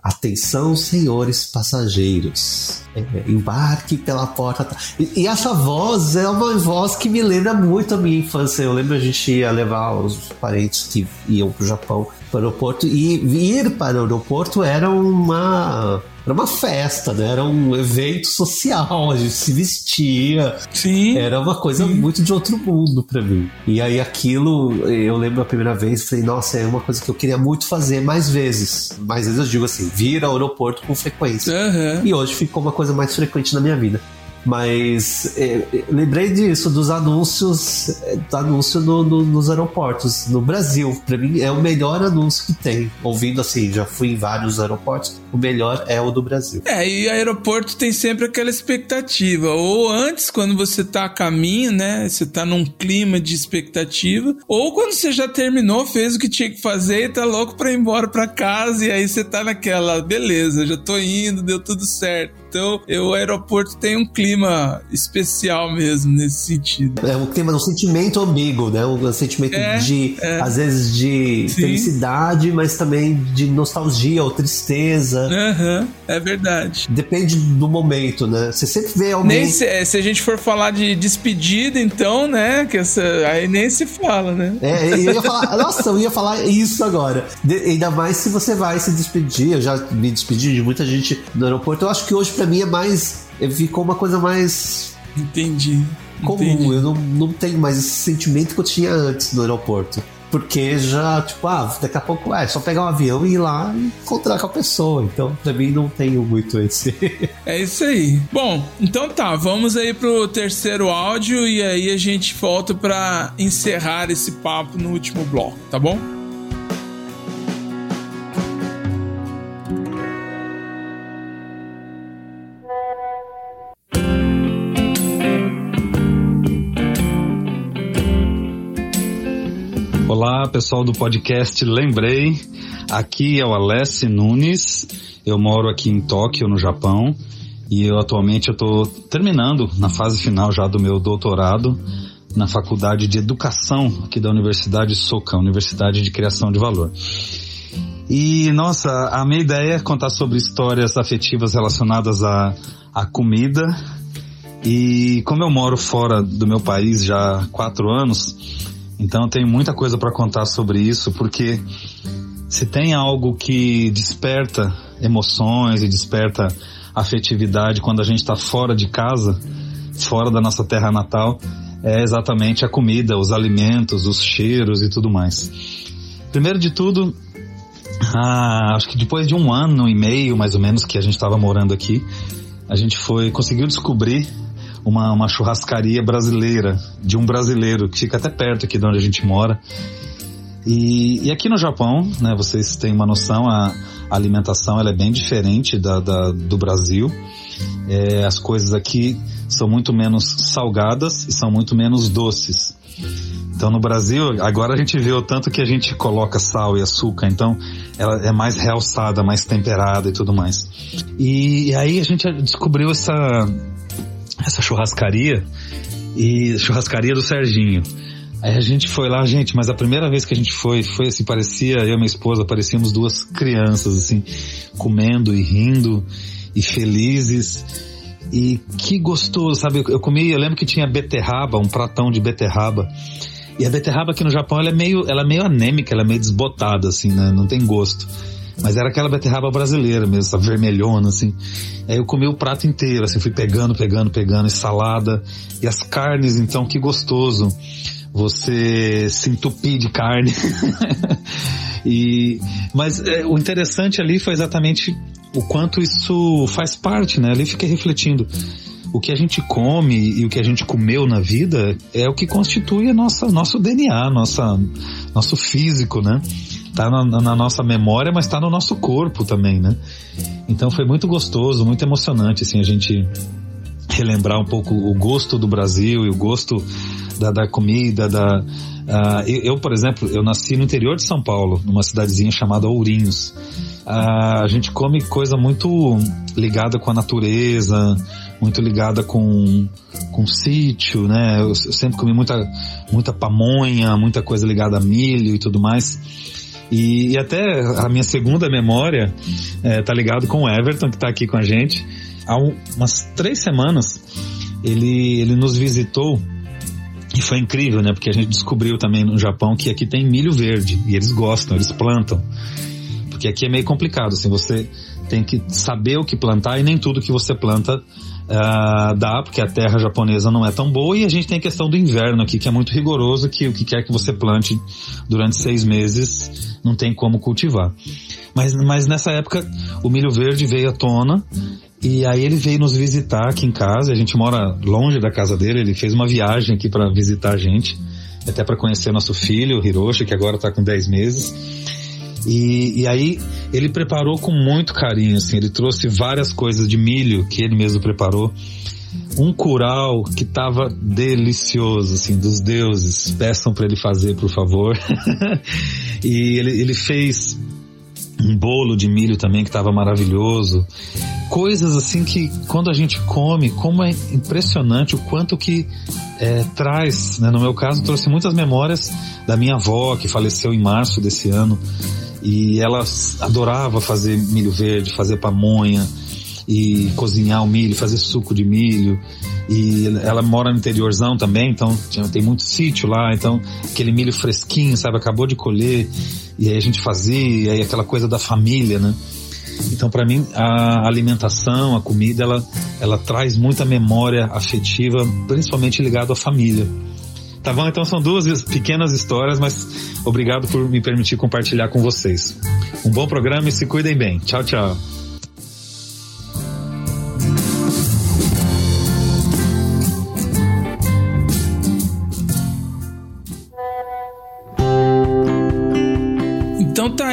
Atenção, senhores passageiros. É, embarque pela porta. E, e, essa voz é uma voz que me lembra muito a minha infância. Eu lembro a gente ia levar os parentes que iam para o Japão para o aeroporto e ir para o aeroporto era uma era uma festa, né? Era um evento social, a gente se vestia. Sim. Era uma coisa Sim. muito de outro mundo para mim. E aí aquilo, eu lembro a primeira vez, falei, nossa, é uma coisa que eu queria muito fazer mais vezes. Mais vezes eu digo assim, vir ao aeroporto com frequência. Uhum. E hoje ficou uma coisa mais frequente na minha vida. Mas é, lembrei disso, dos anúncios, é, do anúncio no, no, nos aeroportos. No Brasil, para mim é o melhor anúncio que tem. Ouvindo assim, já fui em vários aeroportos, o melhor é o do Brasil. É, e aeroporto tem sempre aquela expectativa. Ou antes, quando você tá a caminho, né? Você tá num clima de expectativa. Ou quando você já terminou, fez o que tinha que fazer e tá louco pra ir embora pra casa. E aí você tá naquela, beleza, já tô indo, deu tudo certo. Então, eu, o aeroporto tem um clima especial mesmo nesse sentido. É um clima, um sentimento ambíguo, né? Um sentimento É, de, é. às vezes, de Sim. felicidade, mas também de nostalgia ou tristeza. Aham, é verdade. Depende do momento, né? Você sempre vê alguém. Nem se, é, se a gente for falar de despedida, então, né? Que essa, aí nem se fala, né? É, eu ia falar, nossa, eu ia falar isso agora. De- ainda mais se você vai se despedir. Eu já me despedi de muita gente no aeroporto. Eu acho que hoje pra mim é mais. Ficou uma coisa mais Entendi. comum. entendi. Eu não, não tenho mais esse sentimento que eu tinha antes no aeroporto. Porque já, tipo, ah, daqui a pouco é só pegar um avião e ir lá e encontrar com a pessoa. Então, mim, não tenho muito esse. É isso aí. Bom, então tá, vamos aí pro terceiro áudio e aí a gente volta pra encerrar esse papo no último bloco, tá bom? Olá, pessoal do podcast Lembrei. Aqui é o Alessi Nunes. Eu moro aqui em Tóquio, no Japão, e eu atualmente estou terminando na fase final já do meu doutorado na Faculdade de Educação aqui da Universidade Soka, Universidade de Criação de Valor. E nossa, a minha ideia é contar sobre histórias afetivas relacionadas à, à comida. E como eu moro fora do meu país já há quatro anos, então tenho muita coisa para contar sobre isso, porque se tem algo que desperta emoções e desperta afetividade quando a gente está fora de casa, fora da nossa terra natal, é exatamente a comida, os alimentos, os cheiros e tudo mais. Primeiro de tudo, ah, acho que depois de um ano e meio, mais ou menos, que a gente estava morando aqui, a gente foi conseguiu descobrir uma, uma churrascaria brasileira de um brasileiro que fica até perto aqui de onde a gente mora. E, e aqui no Japão, né, vocês têm uma noção, a, alimentação ela é bem diferente da, da- do Brasil. É, as coisas aqui são muito menos salgadas e são muito menos doces. Então no Brasil, agora a gente vê o tanto que a gente coloca sal e açúcar, então ela é mais realçada, mais temperada e tudo mais. E, e aí a gente descobriu essa, essa churrascaria e churrascaria do Serginho. Aí a gente foi lá, gente, mas a primeira vez que a gente foi, foi assim, parecia, eu e minha esposa, parecíamos duas crianças, assim, comendo e rindo e felizes. E que gostoso, sabe? Eu, comi, eu lembro que tinha beterraba, um pratão de beterraba. E a beterraba aqui no Japão, ela é meio, ela é meio anêmica, ela é meio desbotada, assim, né? Não tem gosto. Mas era aquela beterraba brasileira mesmo, essa vermelhona, assim. Aí eu comi o prato inteiro, assim, fui pegando, pegando, pegando, e salada. E as carnes, então, que gostoso. você se entupir de carne. e, mas é, o interessante ali foi exatamente o quanto isso faz parte, né? Ali fiquei refletindo. O que a gente come e o que a gente comeu na vida é o que constitui a nossa, nosso DNA, nossa, nosso físico, né? Tá na, na nossa memória, mas tá no nosso corpo também, né? Então foi muito gostoso, muito emocionante, assim, a gente relembrar um pouco o gosto do Brasil e o gosto da, da comida, da... Uh, eu, eu, por exemplo, eu nasci no interior de São Paulo, numa cidadezinha chamada Ourinhos. Uh, a gente come coisa muito ligada com a natureza, muito ligada com, com sítio, né? Eu, eu sempre comi muita, muita pamonha, muita coisa ligada a milho e tudo mais. E, e, até a minha segunda memória é, tá ligado com o Everton, que tá aqui com a gente. Há um, umas três semanas, ele, ele nos visitou e foi incrível, né? Porque a gente descobriu também no Japão que aqui tem milho verde e eles gostam, eles plantam. Porque aqui é meio complicado, assim, você tem que saber o que plantar e nem tudo que você planta uh, dá, porque a terra japonesa não é tão boa e a gente tem a questão do inverno aqui que é muito rigoroso, que o que quer que você plante durante seis meses não tem como cultivar. Mas, mas nessa época o milho verde veio à tona e aí ele veio nos visitar aqui em casa. A gente mora longe da casa dele. Ele fez uma viagem aqui para visitar a gente, até para conhecer nosso filho, Hiroshi, que agora está com 10 meses. E, e, aí ele preparou com muito carinho, assim. Ele trouxe várias coisas de milho que ele mesmo preparou. Um curau que estava delicioso, assim, dos deuses. Peçam para ele fazer, por favor. e ele, ele fez um bolo de milho também que estava maravilhoso. Coisas assim que quando a gente come, como é impressionante o quanto que é, traz, né? no meu caso trouxe muitas memórias da minha avó que faleceu em março desse ano e ela adorava fazer milho verde, fazer pamonha e cozinhar o milho, fazer suco de milho e ela mora no interiorzão também, então tem muito sítio lá, então aquele milho fresquinho, sabe, acabou de colher e aí a gente fazia, e aí aquela coisa da família, né? Então, para mim, a alimentação, a comida, ela, ela traz muita memória afetiva, principalmente ligado à família. Tá bom? Então são duas pequenas histórias, mas obrigado por me permitir compartilhar com vocês. Um bom programa e se cuidem bem. Tchau, tchau.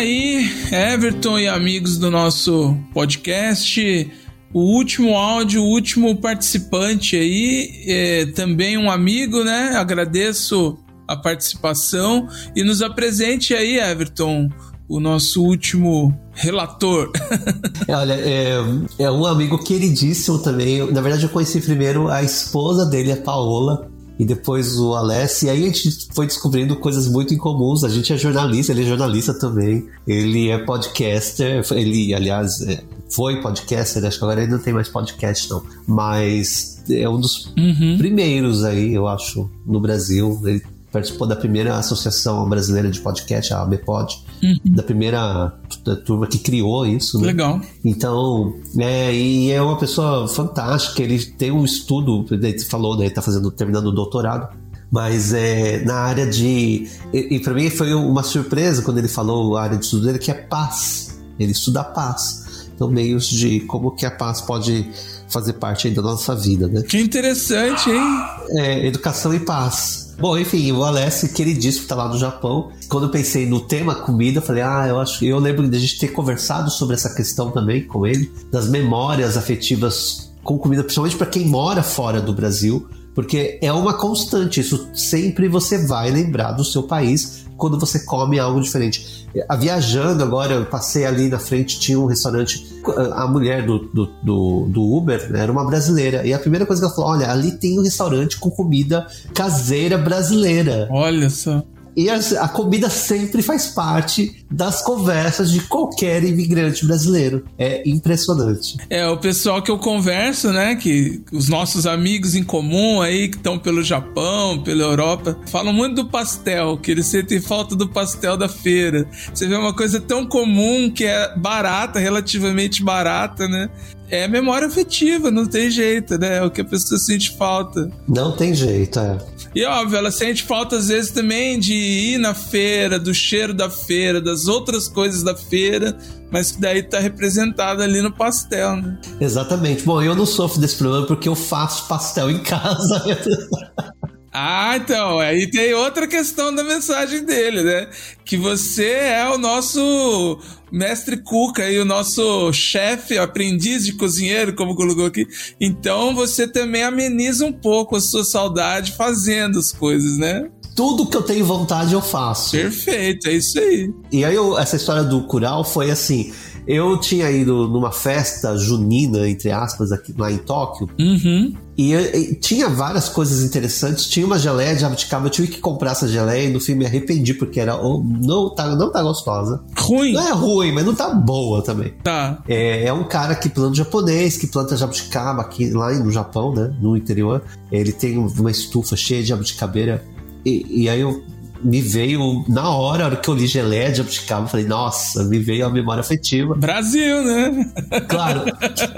aí, Everton e amigos do nosso podcast. O último áudio, o último participante aí, é também um amigo, né? Agradeço a participação e nos apresente aí, Everton, o nosso último relator. Olha, é, é, um amigo queridíssimo também. Na verdade, eu conheci primeiro a esposa dele, a Paola e depois o Alessio. E aí a gente foi descobrindo coisas muito incomuns. A gente é jornalista, ele é jornalista também. Ele é podcaster. Ele, aliás, é, foi podcaster, acho que agora ele não tem mais podcast, não. Mas é um dos uhum. primeiros aí, eu acho, no Brasil. Ele participou da primeira Associação Brasileira de Podcast, a ABPOD, uhum. da primeira turma que criou isso. Né? Legal. Então, é, e é uma pessoa fantástica, ele tem um estudo, ele falou, né, ele está fazendo, terminando o doutorado, mas é na área de. E, e para mim foi uma surpresa quando ele falou a área de estudo dele, que é paz. Ele estuda paz. Então, meios de como que a paz pode fazer parte da nossa vida, né? Que interessante, hein? É, educação e paz. Bom, enfim, o Alessio, queridíssimo, tá lá no Japão. Quando eu pensei no tema comida, eu falei, ah, eu acho. Eu lembro de a gente ter conversado sobre essa questão também com ele, das memórias afetivas com comida, principalmente para quem mora fora do Brasil, porque é uma constante. Isso sempre você vai lembrar do seu país quando você come algo diferente. A viajando agora, eu passei ali na frente, tinha um restaurante. A mulher do, do, do, do Uber né, era uma brasileira. E a primeira coisa que ela falou: olha, ali tem um restaurante com comida caseira brasileira. Olha só. E a, a, comida sempre faz parte das conversas de qualquer imigrante brasileiro. É impressionante. É, o pessoal que eu converso, né, que os nossos amigos em comum aí que estão pelo Japão, pela Europa, falam muito do pastel, que eles sentem falta do pastel da feira. Você vê uma coisa tão comum que é barata, relativamente barata, né? É memória afetiva, não tem jeito, né? É o que a pessoa sente falta. Não tem jeito, é. E óbvio, ela sente falta às vezes também de ir na feira, do cheiro da feira, das outras coisas da feira, mas que daí tá representada ali no pastel, né? Exatamente. Bom, eu não sofro desse problema porque eu faço pastel em casa. Ah, então, aí tem outra questão da mensagem dele, né? Que você é o nosso mestre Cuca e o nosso chefe, aprendiz de cozinheiro, como colocou aqui. Então você também ameniza um pouco a sua saudade fazendo as coisas, né? Tudo que eu tenho vontade eu faço. Perfeito, é isso aí. E aí eu, essa história do curau foi assim. Eu tinha ido numa festa junina, entre aspas, aqui lá em Tóquio. Uhum. E, e, tinha várias coisas interessantes. Tinha uma geleia de jabuticaba, eu tive que comprar essa geleia e no fim me arrependi porque era oh, não tá não tá gostosa. Ruim. Não é ruim, mas não tá boa também. Tá. É, é um cara que planta japonês, que planta jabuticaba aqui lá no Japão, né, no interior. Ele tem uma estufa cheia de jabuticabeira. E, e aí eu me veio na hora, a hora que eu li geleia de jabuticaba, falei, nossa, me veio a memória afetiva. Brasil, né? Claro,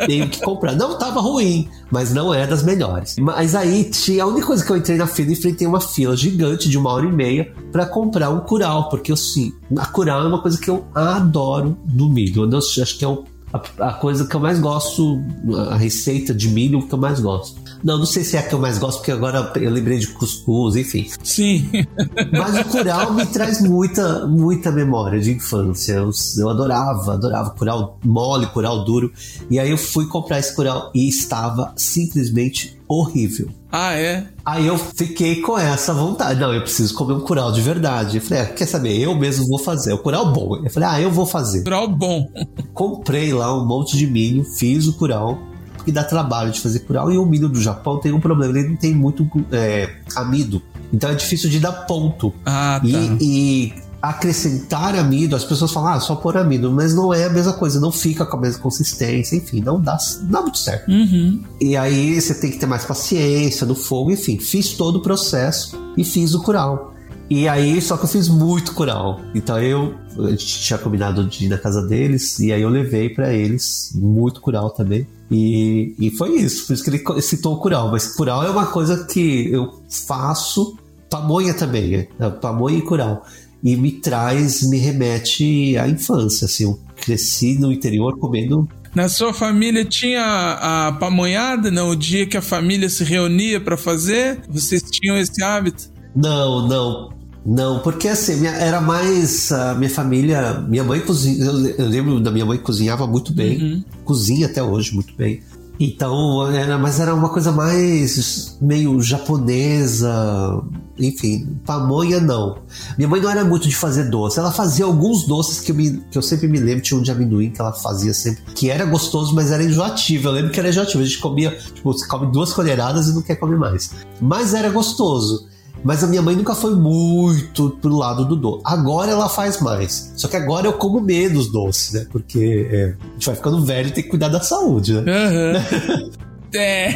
tenho que comprar. Não tava ruim, mas não é das melhores. Mas aí tinha a única coisa que eu entrei na fila, enfrentei uma fila gigante de uma hora e meia para comprar um curau, porque eu sim, a curau é uma coisa que eu adoro do milho. Eu acho que é o a, a, coisa que eu mais gosto, a receita de milho que eu mais gosto. Não, não sei se é a que eu mais gosto, porque agora eu lembrei de cuscuz, enfim. Sim. Mas o curau me traz muita, muita memória de infância. Eu, eu adorava, adorava curau mole, curau duro. E aí eu fui comprar esse curau e estava simplesmente horrível. Ah, é? Aí eu fiquei com essa vontade. Não, eu preciso comer um curau de verdade. Eu falei, ah, quer saber? Eu mesmo vou fazer. O curau bom. Eu falei, ah, eu vou fazer. Curau bom. Comprei lá um monte de milho, fiz o curau porque dá trabalho de fazer curau. E o milho do Japão tem um problema, ele não tem muito é, amido. Então é difícil de dar ponto. Ah, tá. E, e acrescentar amido, as pessoas falam, ah, só pôr amido, mas não é a mesma coisa, não fica com a mesma consistência, enfim, não dá, não dá muito certo. Uhum. E aí você tem que ter mais paciência no fogo, enfim, fiz todo o processo e fiz o curau. E aí, só que eu fiz muito curau. Então eu, a gente tinha combinado de ir na casa deles, e aí eu levei para eles muito curau também. E, e foi isso, por isso que ele citou o curau. Mas curau é uma coisa que eu faço, pamonha também, né? pamonha e curau. E me traz, me remete à infância, assim, eu cresci no interior comendo na sua família tinha a pamonhada, não? O dia que a família se reunia para fazer? Vocês tinham esse hábito? Não, não. Não, porque assim, minha, era mais a minha família. Minha mãe cozinha. Eu, eu, lembro da minha mãe cozinhava muito bem. Uhum. Cozinha até hoje muito bem. Então, era, mas era uma coisa mais meio japonesa. Enfim, pamonha não. Minha mãe não era muito de fazer doce. Ela fazia alguns doces que eu, me, que eu sempre me lembro. Tinha um de amendoim que ela fazia sempre. Que era gostoso, mas era enjoativo. Eu lembro que era enjoativo. A gente comia, tipo, você come duas colheradas e não quer comer mais. Mas era gostoso. Mas a minha mãe nunca foi muito pro lado do doce. Agora ela faz mais. Só que agora eu como menos doce, né? Porque é, a gente vai ficando velho e tem que cuidar da saúde, né? Uhum. é.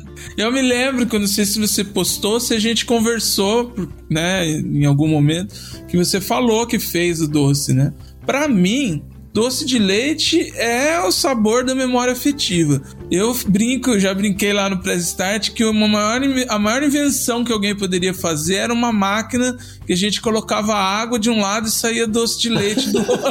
Eu me lembro que eu não sei se você postou, se a gente conversou, né, em algum momento, que você falou que fez o doce, né? Para mim, Doce de leite é o sabor da memória afetiva. Eu brinco, já brinquei lá no Press Start que uma maior, a maior invenção que alguém poderia fazer era uma máquina que a gente colocava água de um lado e saía doce de leite do outro.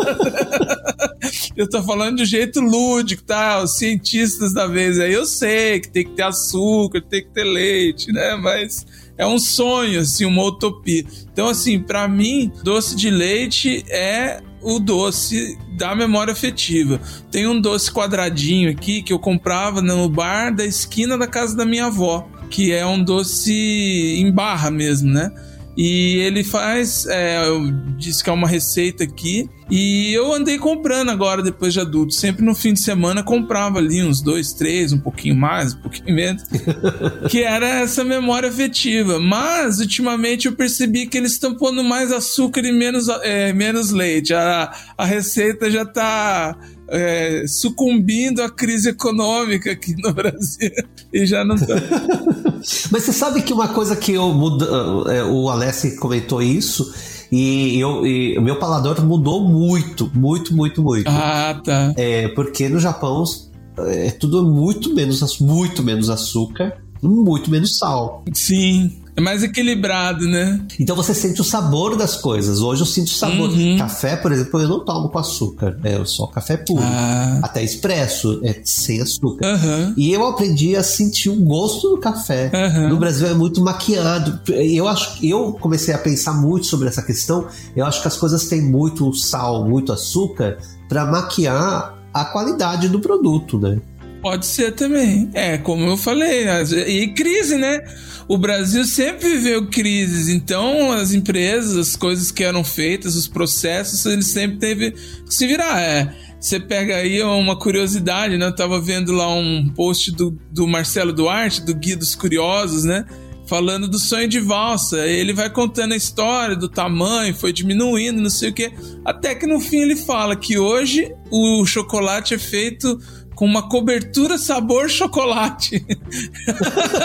eu tô falando de um jeito lúdico, tá? Os cientistas da vez aí eu sei que tem que ter açúcar, tem que ter leite, né? Mas é um sonho, assim, uma utopia. Então, assim, para mim, doce de leite é o doce da memória afetiva. Tem um doce quadradinho aqui que eu comprava no bar da esquina da casa da minha avó, que é um doce em barra mesmo, né? E ele faz, é, eu disse que é uma receita aqui. E eu andei comprando agora, depois de adulto. Sempre no fim de semana comprava ali uns dois, três, um pouquinho mais, um pouquinho menos. que era essa memória afetiva. Mas, ultimamente, eu percebi que eles estão pondo mais açúcar e menos, é, menos leite. A, a receita já tá é, sucumbindo à crise econômica aqui no Brasil. E já não tá. Mas você sabe que uma coisa que eu muda, é, o Alessi comentou isso e eu, e o meu paladar mudou muito, muito, muito, muito. Ah, tá. É, porque no Japão é tudo muito menos, muito menos açúcar, muito menos sal. Sim. É mais equilibrado, né? Então você sente o sabor das coisas. Hoje eu sinto o sabor. Uhum. Café, por exemplo, eu não tomo com açúcar. É eu só café puro. Ah. Até expresso, é sem açúcar. Aham. E eu aprendi a sentir o gosto do café. Aham. No Brasil é muito maquiado. Eu acho que eu comecei a pensar muito sobre essa questão. Eu acho que as coisas têm muito sal, muito açúcar para maquiar a qualidade do produto, né? Pode ser também. É, como eu falei. E crise, né? O Brasil sempre viveu crises, então as empresas, as coisas que eram feitas, os processos, eles sempre teve que se virar. É, você pega aí uma curiosidade, né? Eu tava vendo lá um post do, do Marcelo Duarte, do Guia dos Curiosos, né? Falando do sonho de valsa. Ele vai contando a história do tamanho, foi diminuindo, não sei o que. Até que no fim ele fala que hoje o chocolate é feito com uma cobertura sabor chocolate.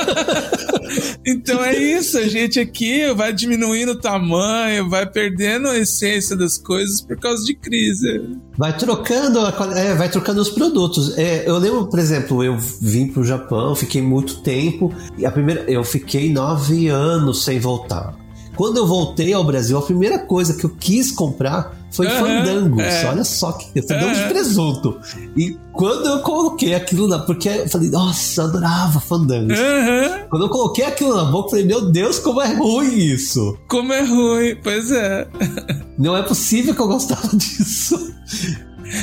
então é isso, a gente aqui vai diminuindo o tamanho, vai perdendo a essência das coisas por causa de crise. Vai trocando, é, vai trocando os produtos. É, eu lembro, por exemplo, eu vim pro Japão, fiquei muito tempo e a primeira, eu fiquei nove anos sem voltar. Quando eu voltei ao Brasil, a primeira coisa que eu quis comprar foi Aham, fandangos. é. Olha só que fandango de Aham. presunto. E quando eu coloquei aquilo lá, porque eu falei, nossa, eu adorava fandangos. Aham, Quando eu coloquei aquilo na boca, eu falei, meu Deus, como é ruim isso. como é ruim, pois é. Não é possível que eu gostava disso.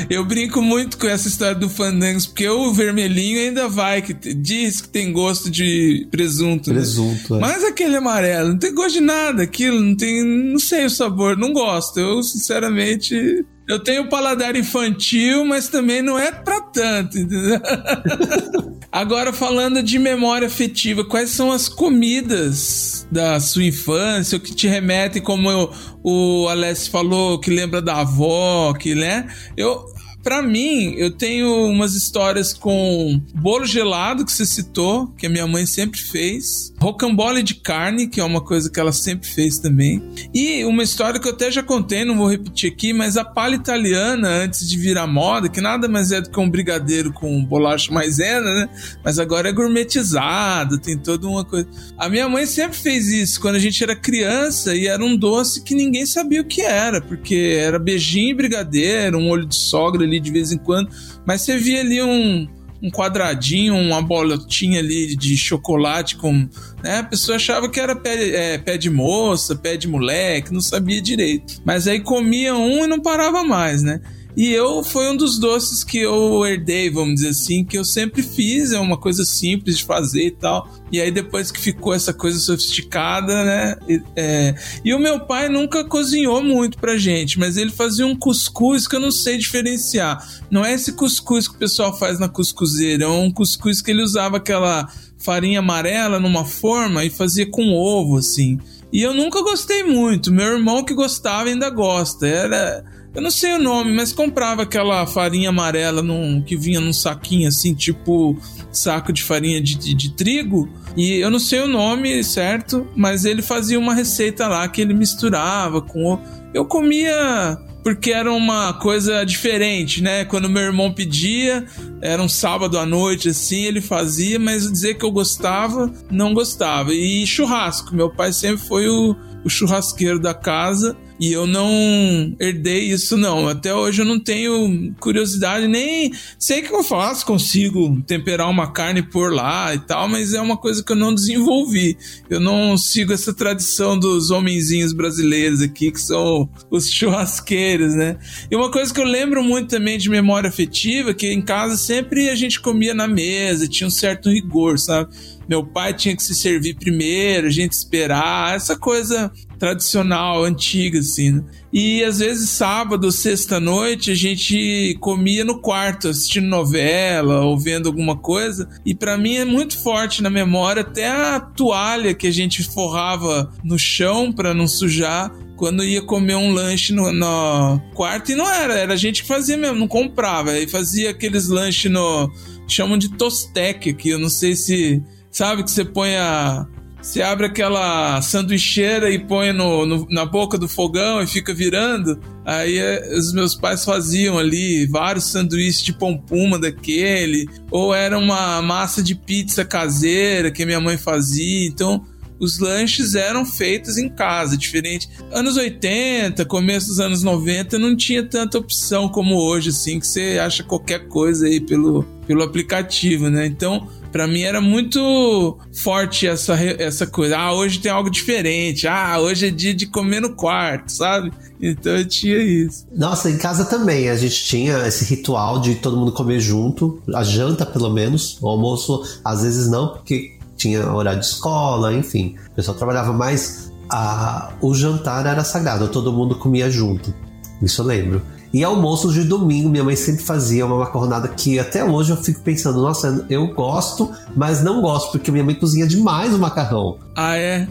Eu brinco muito com essa história do Fandangos, porque o vermelhinho ainda vai, que diz que tem gosto de presunto. né? Presunto, é. Mas aquele amarelo, não tem gosto de nada, aquilo, não tem. Não sei o sabor, não gosto. Eu, sinceramente. Eu tenho paladar infantil, mas também não é pra tanto? Agora, falando de memória afetiva, quais são as comidas da sua infância, o que te remetem, como eu- o Alessio falou, que lembra da avó, que, né? Eu, Pra mim, eu tenho umas histórias com bolo gelado que você citou, que a minha mãe sempre fez, rocambole de carne, que é uma coisa que ela sempre fez também, e uma história que eu até já contei, não vou repetir aqui, mas a palha italiana antes de virar moda, que nada mais é do que um brigadeiro com bolacha maisena, né? Mas agora é gourmetizado, tem toda uma coisa. A minha mãe sempre fez isso quando a gente era criança e era um doce que ninguém sabia o que era, porque era beijinho e brigadeiro, um olho de sogra ali de vez em quando, mas você via ali um, um quadradinho, uma bolotinha ali de chocolate com. Né? A pessoa achava que era pé, é, pé de moça, pé de moleque, não sabia direito. Mas aí comia um e não parava mais, né? E eu foi um dos doces que eu herdei, vamos dizer assim, que eu sempre fiz, é uma coisa simples de fazer e tal. E aí depois que ficou essa coisa sofisticada, né? E, é, e o meu pai nunca cozinhou muito pra gente, mas ele fazia um cuscuz que eu não sei diferenciar. Não é esse cuscuz que o pessoal faz na cuscuzeira, é um cuscuz que ele usava aquela farinha amarela numa forma e fazia com ovo, assim. E eu nunca gostei muito. Meu irmão que gostava ainda gosta. Era eu não sei o nome, mas comprava aquela farinha amarela num, que vinha num saquinho assim, tipo saco de farinha de, de, de trigo. E eu não sei o nome certo, mas ele fazia uma receita lá que ele misturava com. o- Eu comia porque era uma coisa diferente, né? Quando meu irmão pedia, era um sábado à noite, assim, ele fazia, mas dizer que eu gostava, não gostava. E churrasco, meu pai sempre foi o, o churrasqueiro da casa. E eu não herdei isso, não. Até hoje eu não tenho curiosidade, nem sei o que eu faço, consigo temperar uma carne por lá e tal, mas é uma coisa que eu não desenvolvi. Eu não sigo essa tradição dos homenzinhos brasileiros aqui, que são os churrasqueiros, né? E uma coisa que eu lembro muito também de memória afetiva, que em casa sempre a gente comia na mesa, tinha um certo rigor, sabe? Meu pai tinha que se servir primeiro, a gente esperar, essa coisa tradicional, antiga, assim. Né? E às vezes sábado, sexta-noite, a gente comia no quarto, assistindo novela ou vendo alguma coisa. E para mim é muito forte na memória até a toalha que a gente forrava no chão para não sujar quando ia comer um lanche no, no, quarto e não era, era a gente que fazia mesmo, não comprava, e fazia aqueles lanches no chamam de tostec aqui, eu não sei se sabe que você põe a você abre aquela sanduicheira e põe no, no, na boca do fogão e fica virando. Aí é, os meus pais faziam ali vários sanduíches de pompuma daquele, ou era uma massa de pizza caseira que minha mãe fazia. Então, os lanches eram feitos em casa, diferente. Anos 80, começo dos anos 90, não tinha tanta opção como hoje, assim, que você acha qualquer coisa aí pelo, pelo aplicativo, né? Então, para mim era muito forte essa, essa coisa. Ah, hoje tem algo diferente. Ah, hoje é dia de comer no quarto, sabe? Então eu tinha isso. Nossa, em casa também a gente tinha esse ritual de todo mundo comer junto, a janta pelo menos, o almoço às vezes não, porque tinha horário de escola, enfim. O pessoal trabalhava mais. A, o jantar era sagrado, todo mundo comia junto. Isso eu lembro. E almoços de domingo, minha mãe sempre fazia uma macarronada que até hoje eu fico pensando, nossa, eu gosto, mas não gosto, porque minha mãe cozinha demais o macarrão. Ah, é?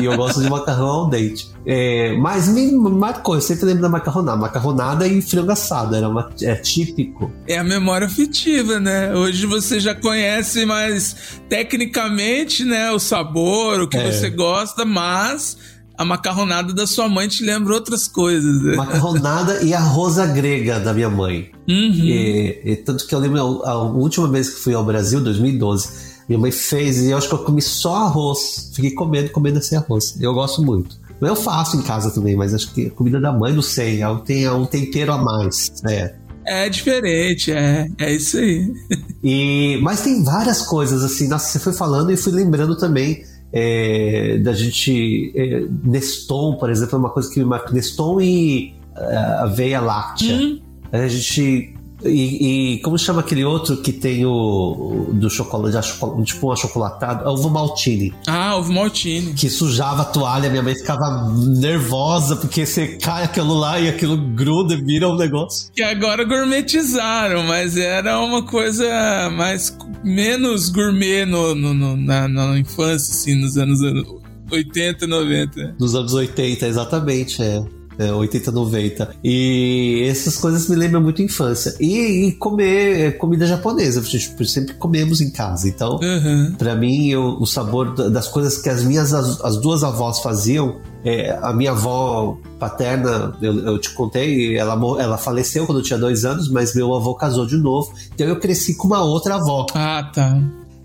e eu gosto de macarrão ao dente. É, mas me marcou, eu sempre lembro da macarronada. Macarronada e frango assado, era uma, é típico. É a memória afetiva, né? Hoje você já conhece mais tecnicamente, né, o sabor, o que é. você gosta, mas a macarronada da sua mãe te lembra outras coisas. Né? Macarronada e arroz grega da minha mãe. Uhum. E, e, tanto que eu lembro a, a última vez que fui ao Brasil, 2012, minha mãe fez e eu acho que eu comi só arroz. Fiquei comendo, comendo esse arroz. Eu gosto muito. Eu faço em casa também, mas acho que a comida da mãe, não sei, tem um tempero a mais. É. É diferente, é, é isso aí. E, mas tem várias coisas assim, nossa, você foi falando e fui lembrando também é, da gente. É, Neston, por exemplo, é uma coisa que me marca. Neston e uh, aveia láctea. Hum. A gente e, e, como chama aquele outro que tem o, o do chocolate, tipo um achocolatado? Ovo maltine. Ah, ovo maltine. Que sujava a toalha, minha mãe ficava nervosa porque você cai aquilo lá e aquilo gruda e vira um negócio. Que agora gourmetizaram, mas era uma coisa mais menos gourmet no, no, no na, na, infância, assim, nos anos 80, 90. Nos anos 80, exatamente, é é, 80, 90. E essas coisas me lembram muito infância. E, e comer é, comida japonesa, gente sempre comemos em casa. Então, uhum. para mim, eu, o sabor das coisas que as minhas as, as duas avós faziam é, a minha avó paterna, eu, eu, te contei, ela, ela faleceu quando eu tinha dois anos, mas meu avô casou de novo. Então eu cresci com uma outra avó. Ah, tá.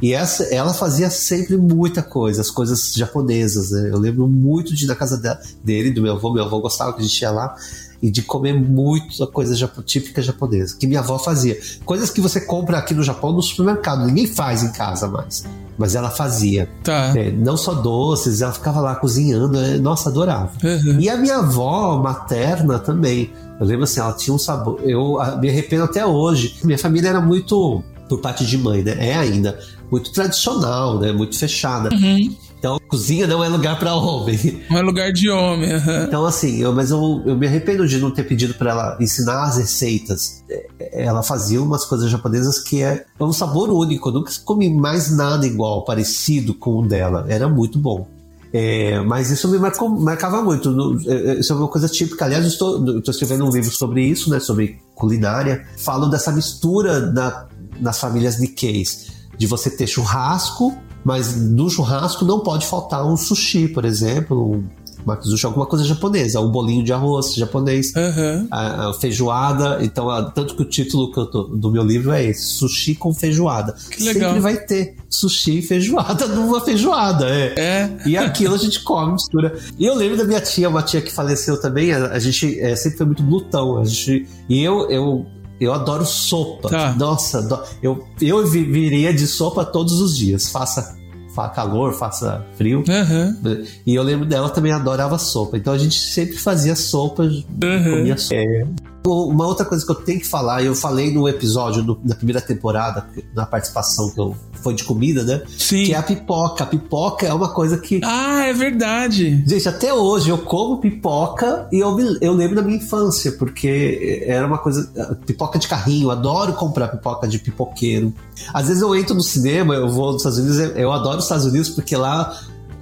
E essa, ela fazia sempre muita coisa, as coisas japonesas, né? Eu lembro muito de ir na casa dele, do meu avô, meu avô gostava que a gente ia lá e de comer muito coisa típica japonesa, que minha avó fazia. Coisas que você compra aqui no Japão no supermercado, ninguém faz em casa mais. Mas ela fazia. Tá. É, não só doces, ela ficava lá cozinhando, é, nossa, adorava. Uhum. E a minha avó materna também. Eu lembro assim, ela tinha um sabor. Eu me arrependo até hoje. Minha família era muito por parte de mãe, né? É ainda muito tradicional, né? Muito fechada. Uhum. Então, cozinha não é lugar para homem. Não é lugar de homem. Uhum. Então, assim, eu, mas eu, eu me arrependo de não ter pedido para ela ensinar as receitas. É, ela fazia umas coisas japonesas que é, é um sabor único. Eu nunca comi mais nada igual, parecido com o dela. Era muito bom. É, mas isso me marcou, marcava muito. É, é, isso é uma coisa típica. Aliás, estou, estou escrevendo um livro sobre isso, né, sobre culinária. Falo dessa mistura da, nas famílias Nikkeis de você ter churrasco, mas no churrasco não pode faltar um sushi, por exemplo, um makizushi, alguma coisa japonesa, um bolinho de arroz japonês, uhum. a, a, feijoada. Então, a, tanto que o título que tô, do meu livro é esse: Sushi com feijoada. Que legal. Sempre vai ter sushi e feijoada numa feijoada. É. é. E aquilo a gente come, mistura. E eu lembro da minha tia, uma tia que faleceu também, a, a gente é, sempre foi muito glutão. A gente, e eu, eu eu adoro sopa. Tá. Nossa, eu, eu viria de sopa todos os dias. Faça, faça calor, faça frio. Uhum. E eu lembro dela também adorava sopa. Então a gente sempre fazia sopa, uhum. comia sopa. É. Uma outra coisa que eu tenho que falar, eu falei no episódio do, da primeira temporada, na participação que eu foi de comida, né? Sim. Que é a pipoca. A pipoca é uma coisa que. Ah, é verdade. Gente, até hoje eu como pipoca e eu, me- eu lembro da minha infância, porque era uma coisa. Pipoca de carrinho, eu adoro comprar pipoca de pipoqueiro. Às vezes eu entro no cinema, eu vou nos Estados Unidos, eu- adoro os Estados Unidos porque lá,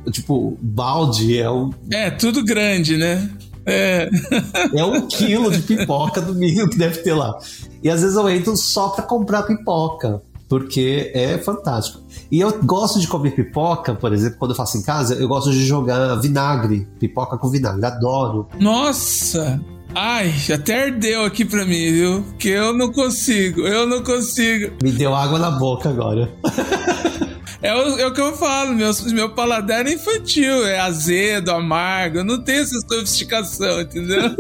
tipo, balde é um, É, tudo grande, né? É. é um quilo de pipoca do mínimo que deve ter lá. E às vezes eu entro só pra comprar pipoca, porque é fantástico. E eu gosto de comer pipoca, por exemplo, quando eu faço em casa, eu gosto de jogar vinagre, pipoca com vinagre, adoro. Nossa! Ai, até ardeu aqui pra mim, viu? Que eu não consigo, eu não consigo. Me deu água na boca agora. É o, é o que eu falo, meu, meu paladar é infantil, é azedo, amargo, eu não tenho essa sofisticação, entendeu?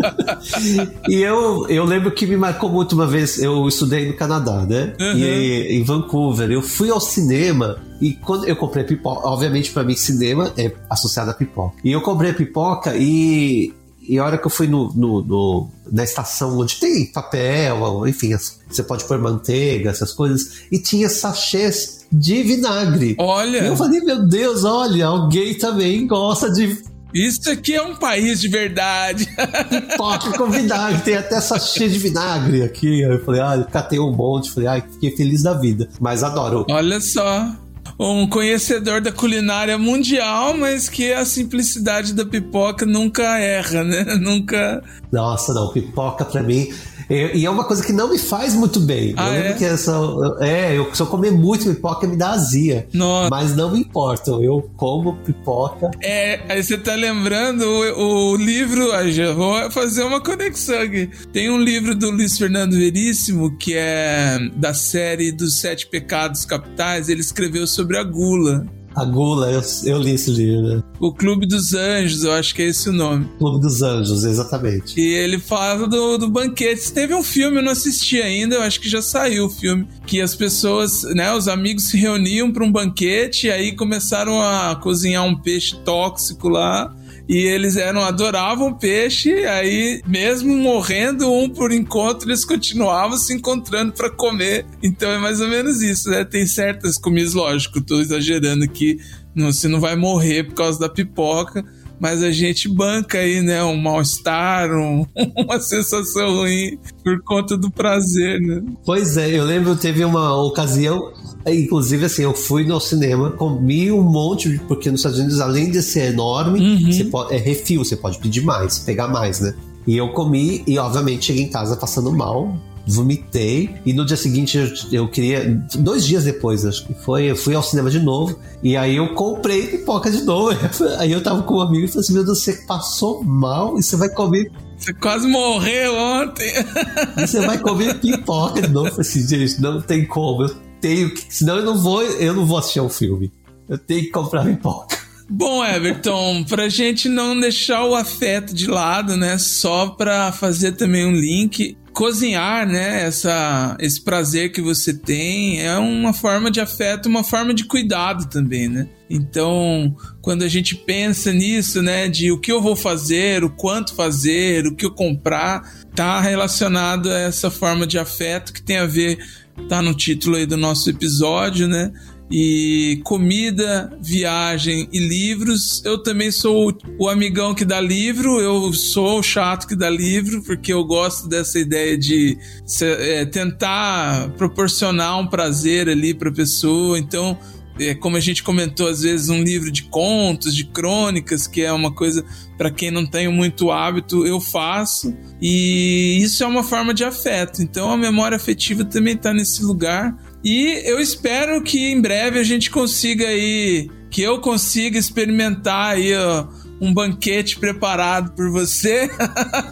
E eu, eu lembro que me marcou muito uma vez, eu estudei no Canadá, né? Uhum. E em Vancouver, eu fui ao cinema e quando eu comprei pipoca, obviamente pra mim cinema é associado a pipoca. E eu comprei pipoca e, e a hora que eu fui no, no- no- na estação onde tem papel, enfim, você pode pôr manteiga, essas coisas, e tinha sachês de vinagre. Olha, E eu falei, meu Deus, olha, alguém também gosta de isso aqui é um país de verdade. pipoca com vinagre, tem até sachê de vinagre aqui. Eu falei, ah, catei um monte, falei, ai, fiquei feliz da vida. Mas adoro. Olha só. Um conhecedor da culinária mundial, mas que a simplicidade da pipoca nunca erra, né? Nunca. Nossa, não, pipoca pra mim. E, e é uma coisa que não me faz muito bem. Ah, eu lembro é? que essa. É, eu, se eu comer muito pipoca me dá azia. Nossa. Mas não me importa, eu como pipoca. É, aí você tá lembrando o, o livro, já vou fazer uma conexão aqui. Tem um livro do Luiz Fernando Veríssimo, que é da série dos Sete Pecados Capitais, ele escreveu sobre a gula. A gula, eu, eu li esse livro, né? O Clube dos Anjos, eu acho que é esse o nome. Clube dos Anjos, exatamente. E ele fala do, do banquete. Teve um filme, eu não assisti ainda, eu acho que já saiu o filme. Que as pessoas, né, os amigos se reuniam para um banquete e aí começaram a cozinhar um peixe tóxico lá. E eles eram, adoravam peixe, aí mesmo morrendo um por encontro, eles continuavam se encontrando para comer. Então é mais ou menos isso, né? Tem certas comidas, lógico, tô exagerando aqui, não, você não vai morrer por causa da pipoca, mas a gente banca aí, né? Um mal-estar, um- uma sensação ruim por conta do prazer, né? Pois é, eu lembro, teve uma ocasião, inclusive assim, eu fui no cinema, comi um monte, porque nos Estados Unidos, além de ser enorme, Uhum. você pode, é refil, você pode pedir mais, pegar mais, né? E eu comi e, obviamente, cheguei em casa passando mal, vomitei, e no dia seguinte eu, eu queria, dois dias depois, acho que foi, eu fui ao cinema de novo, e aí eu comprei pipoca de novo. Aí eu tava com um amigo e falei assim: Meu Deus, você passou mal e você vai comer Você quase morreu ontem. e você vai comer pipoca de novo. Eu falei assim, gente, não tem como. Eu tenho que. Senão eu não vou, eu não vou assistir ao filme. Eu tenho que comprar pipoca. Bom, Everton, pra gente não deixar o afeto de lado, né? Só pra fazer também um link. Cozinhar, né? Essa, esse prazer que você tem é uma forma de afeto, uma forma de cuidado também, né? Então, quando a gente pensa nisso, né? De o que eu vou fazer, o quanto fazer, o que eu comprar, tá relacionado a essa forma de afeto que tem a ver, tá no título aí do nosso episódio, né? E comida, viagem e livros. Eu também sou o- amigão que dá livro, eu sou o chato que dá livro, porque eu gosto dessa ideia de é, tentar proporcionar um prazer ali para a pessoa. Então, é, como a gente comentou, às vezes um livro de contos, de crônicas, que é uma coisa para quem não tem muito hábito, eu faço. E isso é uma forma de afeto. Então a memória afetiva também está nesse lugar. E eu espero que em breve a gente consiga aí, que eu consiga experimentar aí, ó, um banquete preparado por você.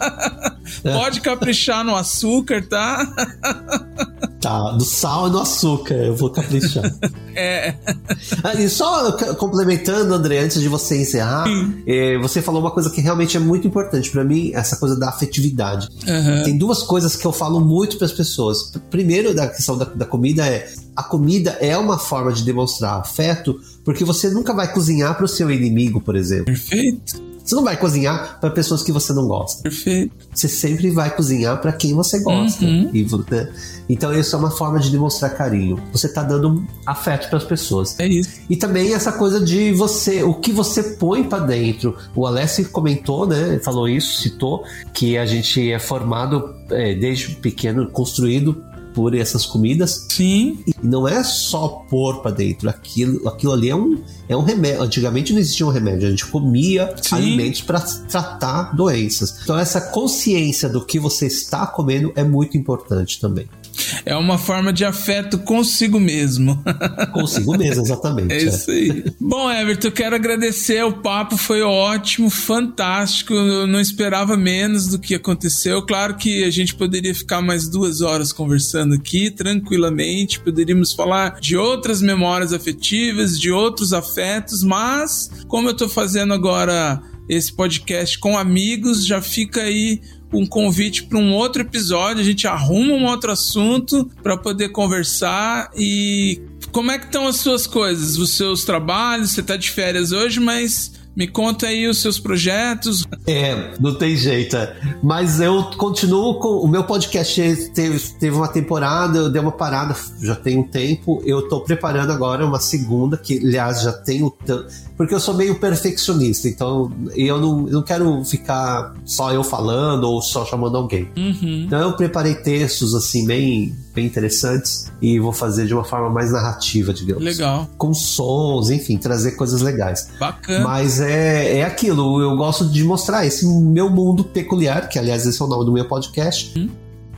Pode caprichar no açúcar, tá? Tá, do sal e no açúcar, eu vou caprichar. É. Ah, e só complementando, André, antes de você encerrar, eh, você falou uma coisa que realmente é muito importante pra mim, essa coisa da afetividade. Aham. Tem duas coisas que eu falo muito para as pessoas. Primeiro, da questão da, da comida é a comida é uma forma de demonstrar afeto, porque você nunca vai cozinhar para o seu inimigo, por exemplo. Perfeito. Você não vai cozinhar para pessoas que você não gosta. Perfeito. Você sempre vai cozinhar para quem você gosta. Uhum. E, né? Então, isso é uma forma de demonstrar carinho. Você tá dando afeto para as pessoas. É isso. E também essa coisa de você, o que você põe para dentro. O Alessio comentou, né? Falou isso, citou, que a gente é formado é, desde pequeno, construído por essas comidas. Sim. E não é só pôr para dentro. Aquilo, aquilo ali é um, é um remédio. Antigamente não existia um remédio. A gente comia Sim. alimentos para tratar doenças. Então, essa consciência do que você está comendo é muito importante também. É uma forma de afeto consigo mesmo. Consigo mesmo, exatamente. É isso aí. Bom, Everton, eu quero agradecer. O papo foi ótimo, fantástico. Eu não esperava menos do que aconteceu. Claro que a gente poderia ficar mais duas horas conversando aqui, tranquilamente. Poderíamos falar de outras memórias afetivas, de outros afetos, mas como eu tô fazendo agora esse podcast com amigos, já fica aí um convite para um outro episódio. A gente arruma um outro assunto para poder conversar e como é que estão as suas coisas, os seus trabalhos? Você está de férias hoje, mas me conta aí os seus projetos. É, não tem jeito. é. Mas eu continuo com. O meu podcast teve, teve uma temporada, eu dei uma parada já tem um tempo. Eu tô preparando agora uma segunda, que aliás já tenho. tan- Porque eu sou meio perfeccionista, então eu não, eu não quero ficar só eu falando ou só chamando alguém. Uhum. Então eu preparei textos assim bem, bem interessantes e vou fazer de uma forma mais narrativa, digamos. Legal, Com sons, enfim, trazer coisas legais. bacana. Mas é, é aquilo, eu gosto de mostrar esse meu mundo peculiar, que aliás esse é o nome do meu podcast.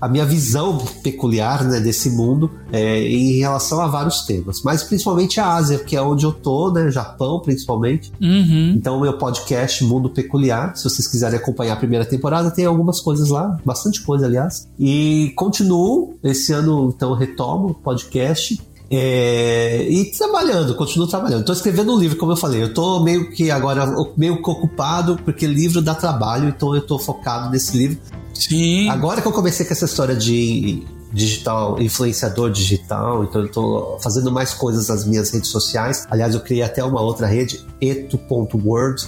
A minha visão peculiar né, desse mundo é, em relação a vários temas, mas principalmente a Ásia, que é onde eu tô, né? Japão principalmente. Uhum. Então, meu podcast Mundo Peculiar, se vocês quiserem acompanhar a primeira temporada, tem algumas coisas lá, bastante coisa, aliás. E continuo, esse ano, então, retomo o podcast. É, e trabalhando, continuo trabalhando. Estou escrevendo um livro, como eu falei. Eu estou meio que agora meio que ocupado, porque livro dá trabalho, então eu estou focado nesse livro. Sim. Agora que eu comecei com essa história de digital, influenciador digital, então eu tô fazendo mais coisas nas minhas redes sociais. Aliás, eu criei até uma outra rede, eto.world.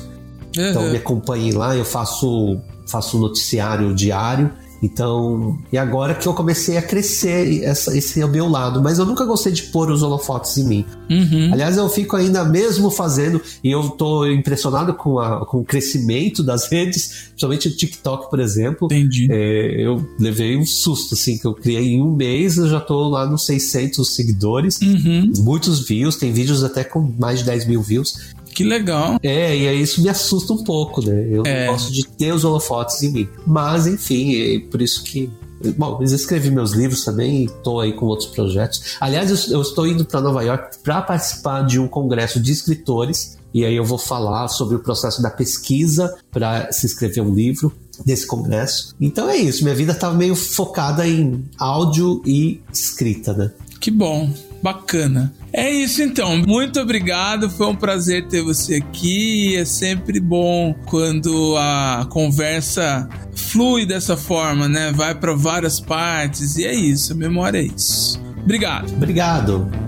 Então Uhum. me acompanhem lá, eu faço faço noticiário diário. Então, e agora que eu comecei a crescer, essa, esse é o meu lado, mas eu nunca gostei de pôr os holofotes em mim. Uhum. Aliás, eu fico ainda mesmo fazendo, e eu tô impressionado com, a- com o crescimento das redes, principalmente o TikTok, por exemplo. Entendi. É, eu levei um susto, assim, que eu criei em um mês, eu já tô lá nos 600 seguidores, Uhum. muitos views, tem vídeos até com mais de 10 mil views. Que legal. É, e aí isso me assusta um pouco, né? Eu É. gosto de ter os holofotes em mim. Mas, enfim, é por isso que. Bom, eu escrevi meus livros também e tô aí com outros projetos. Aliás, eu, eu estou indo para Nova York para participar de um congresso de escritores. E aí eu vou falar sobre o processo da pesquisa para se escrever um livro desse congresso. Então é isso, minha vida tá meio focada em áudio e escrita, né? Que bom. Bacana. É isso então. Muito obrigado. Foi um prazer ter você aqui. É sempre bom quando a conversa flui dessa forma, né? Vai para várias partes e é isso. A memória é isso. Obrigado. Obrigado.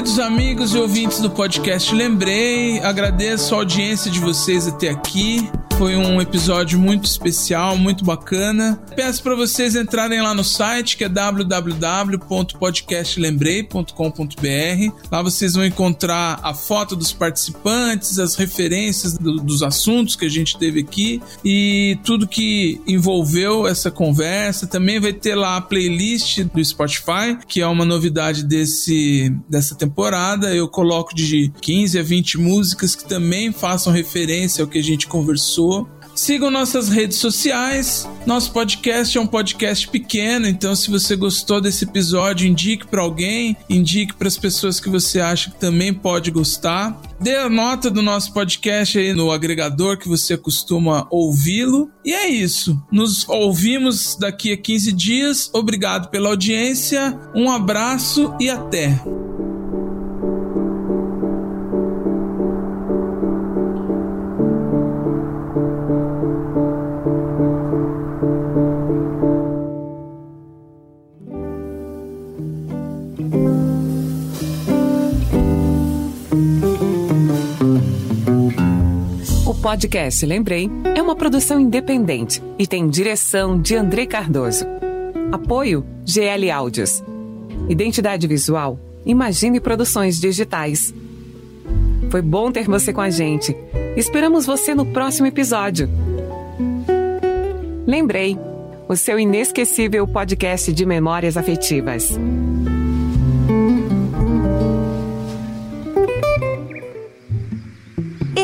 Queridos amigos e ouvintes do podcast. Lembrei, agradeço a audiência de vocês até aqui. Foi um episódio muito especial, muito bacana. Peço para vocês entrarem lá no site que é www.podcastlembrei.com.br. Lá vocês vão encontrar a foto dos participantes, as referências do- dos assuntos que a gente teve aqui e tudo que envolveu essa conversa. Também vai ter lá a playlist do Spotify, que é uma novidade desse dessa temporada. Eu coloco de 15 a 20 músicas que também façam referência ao que a gente conversou. Sigam nossas redes sociais. Nosso podcast é um podcast pequeno, então se você gostou desse episódio, indique para alguém, indique para as pessoas que você acha que também pode gostar. Dê a nota do nosso podcast aí no agregador que você costuma ouvi-lo. E é isso. Nos ouvimos daqui a 15 dias. Obrigado pela audiência. Um abraço e até. Podcast Lembrei é uma produção independente e tem direção de Andrei Cardoso. Apoio GL Áudios. Identidade visual Imagine Produções Digitais. Foi bom ter você com a gente. Esperamos você no próximo episódio. Lembrei, o seu inesquecível podcast de memórias afetivas.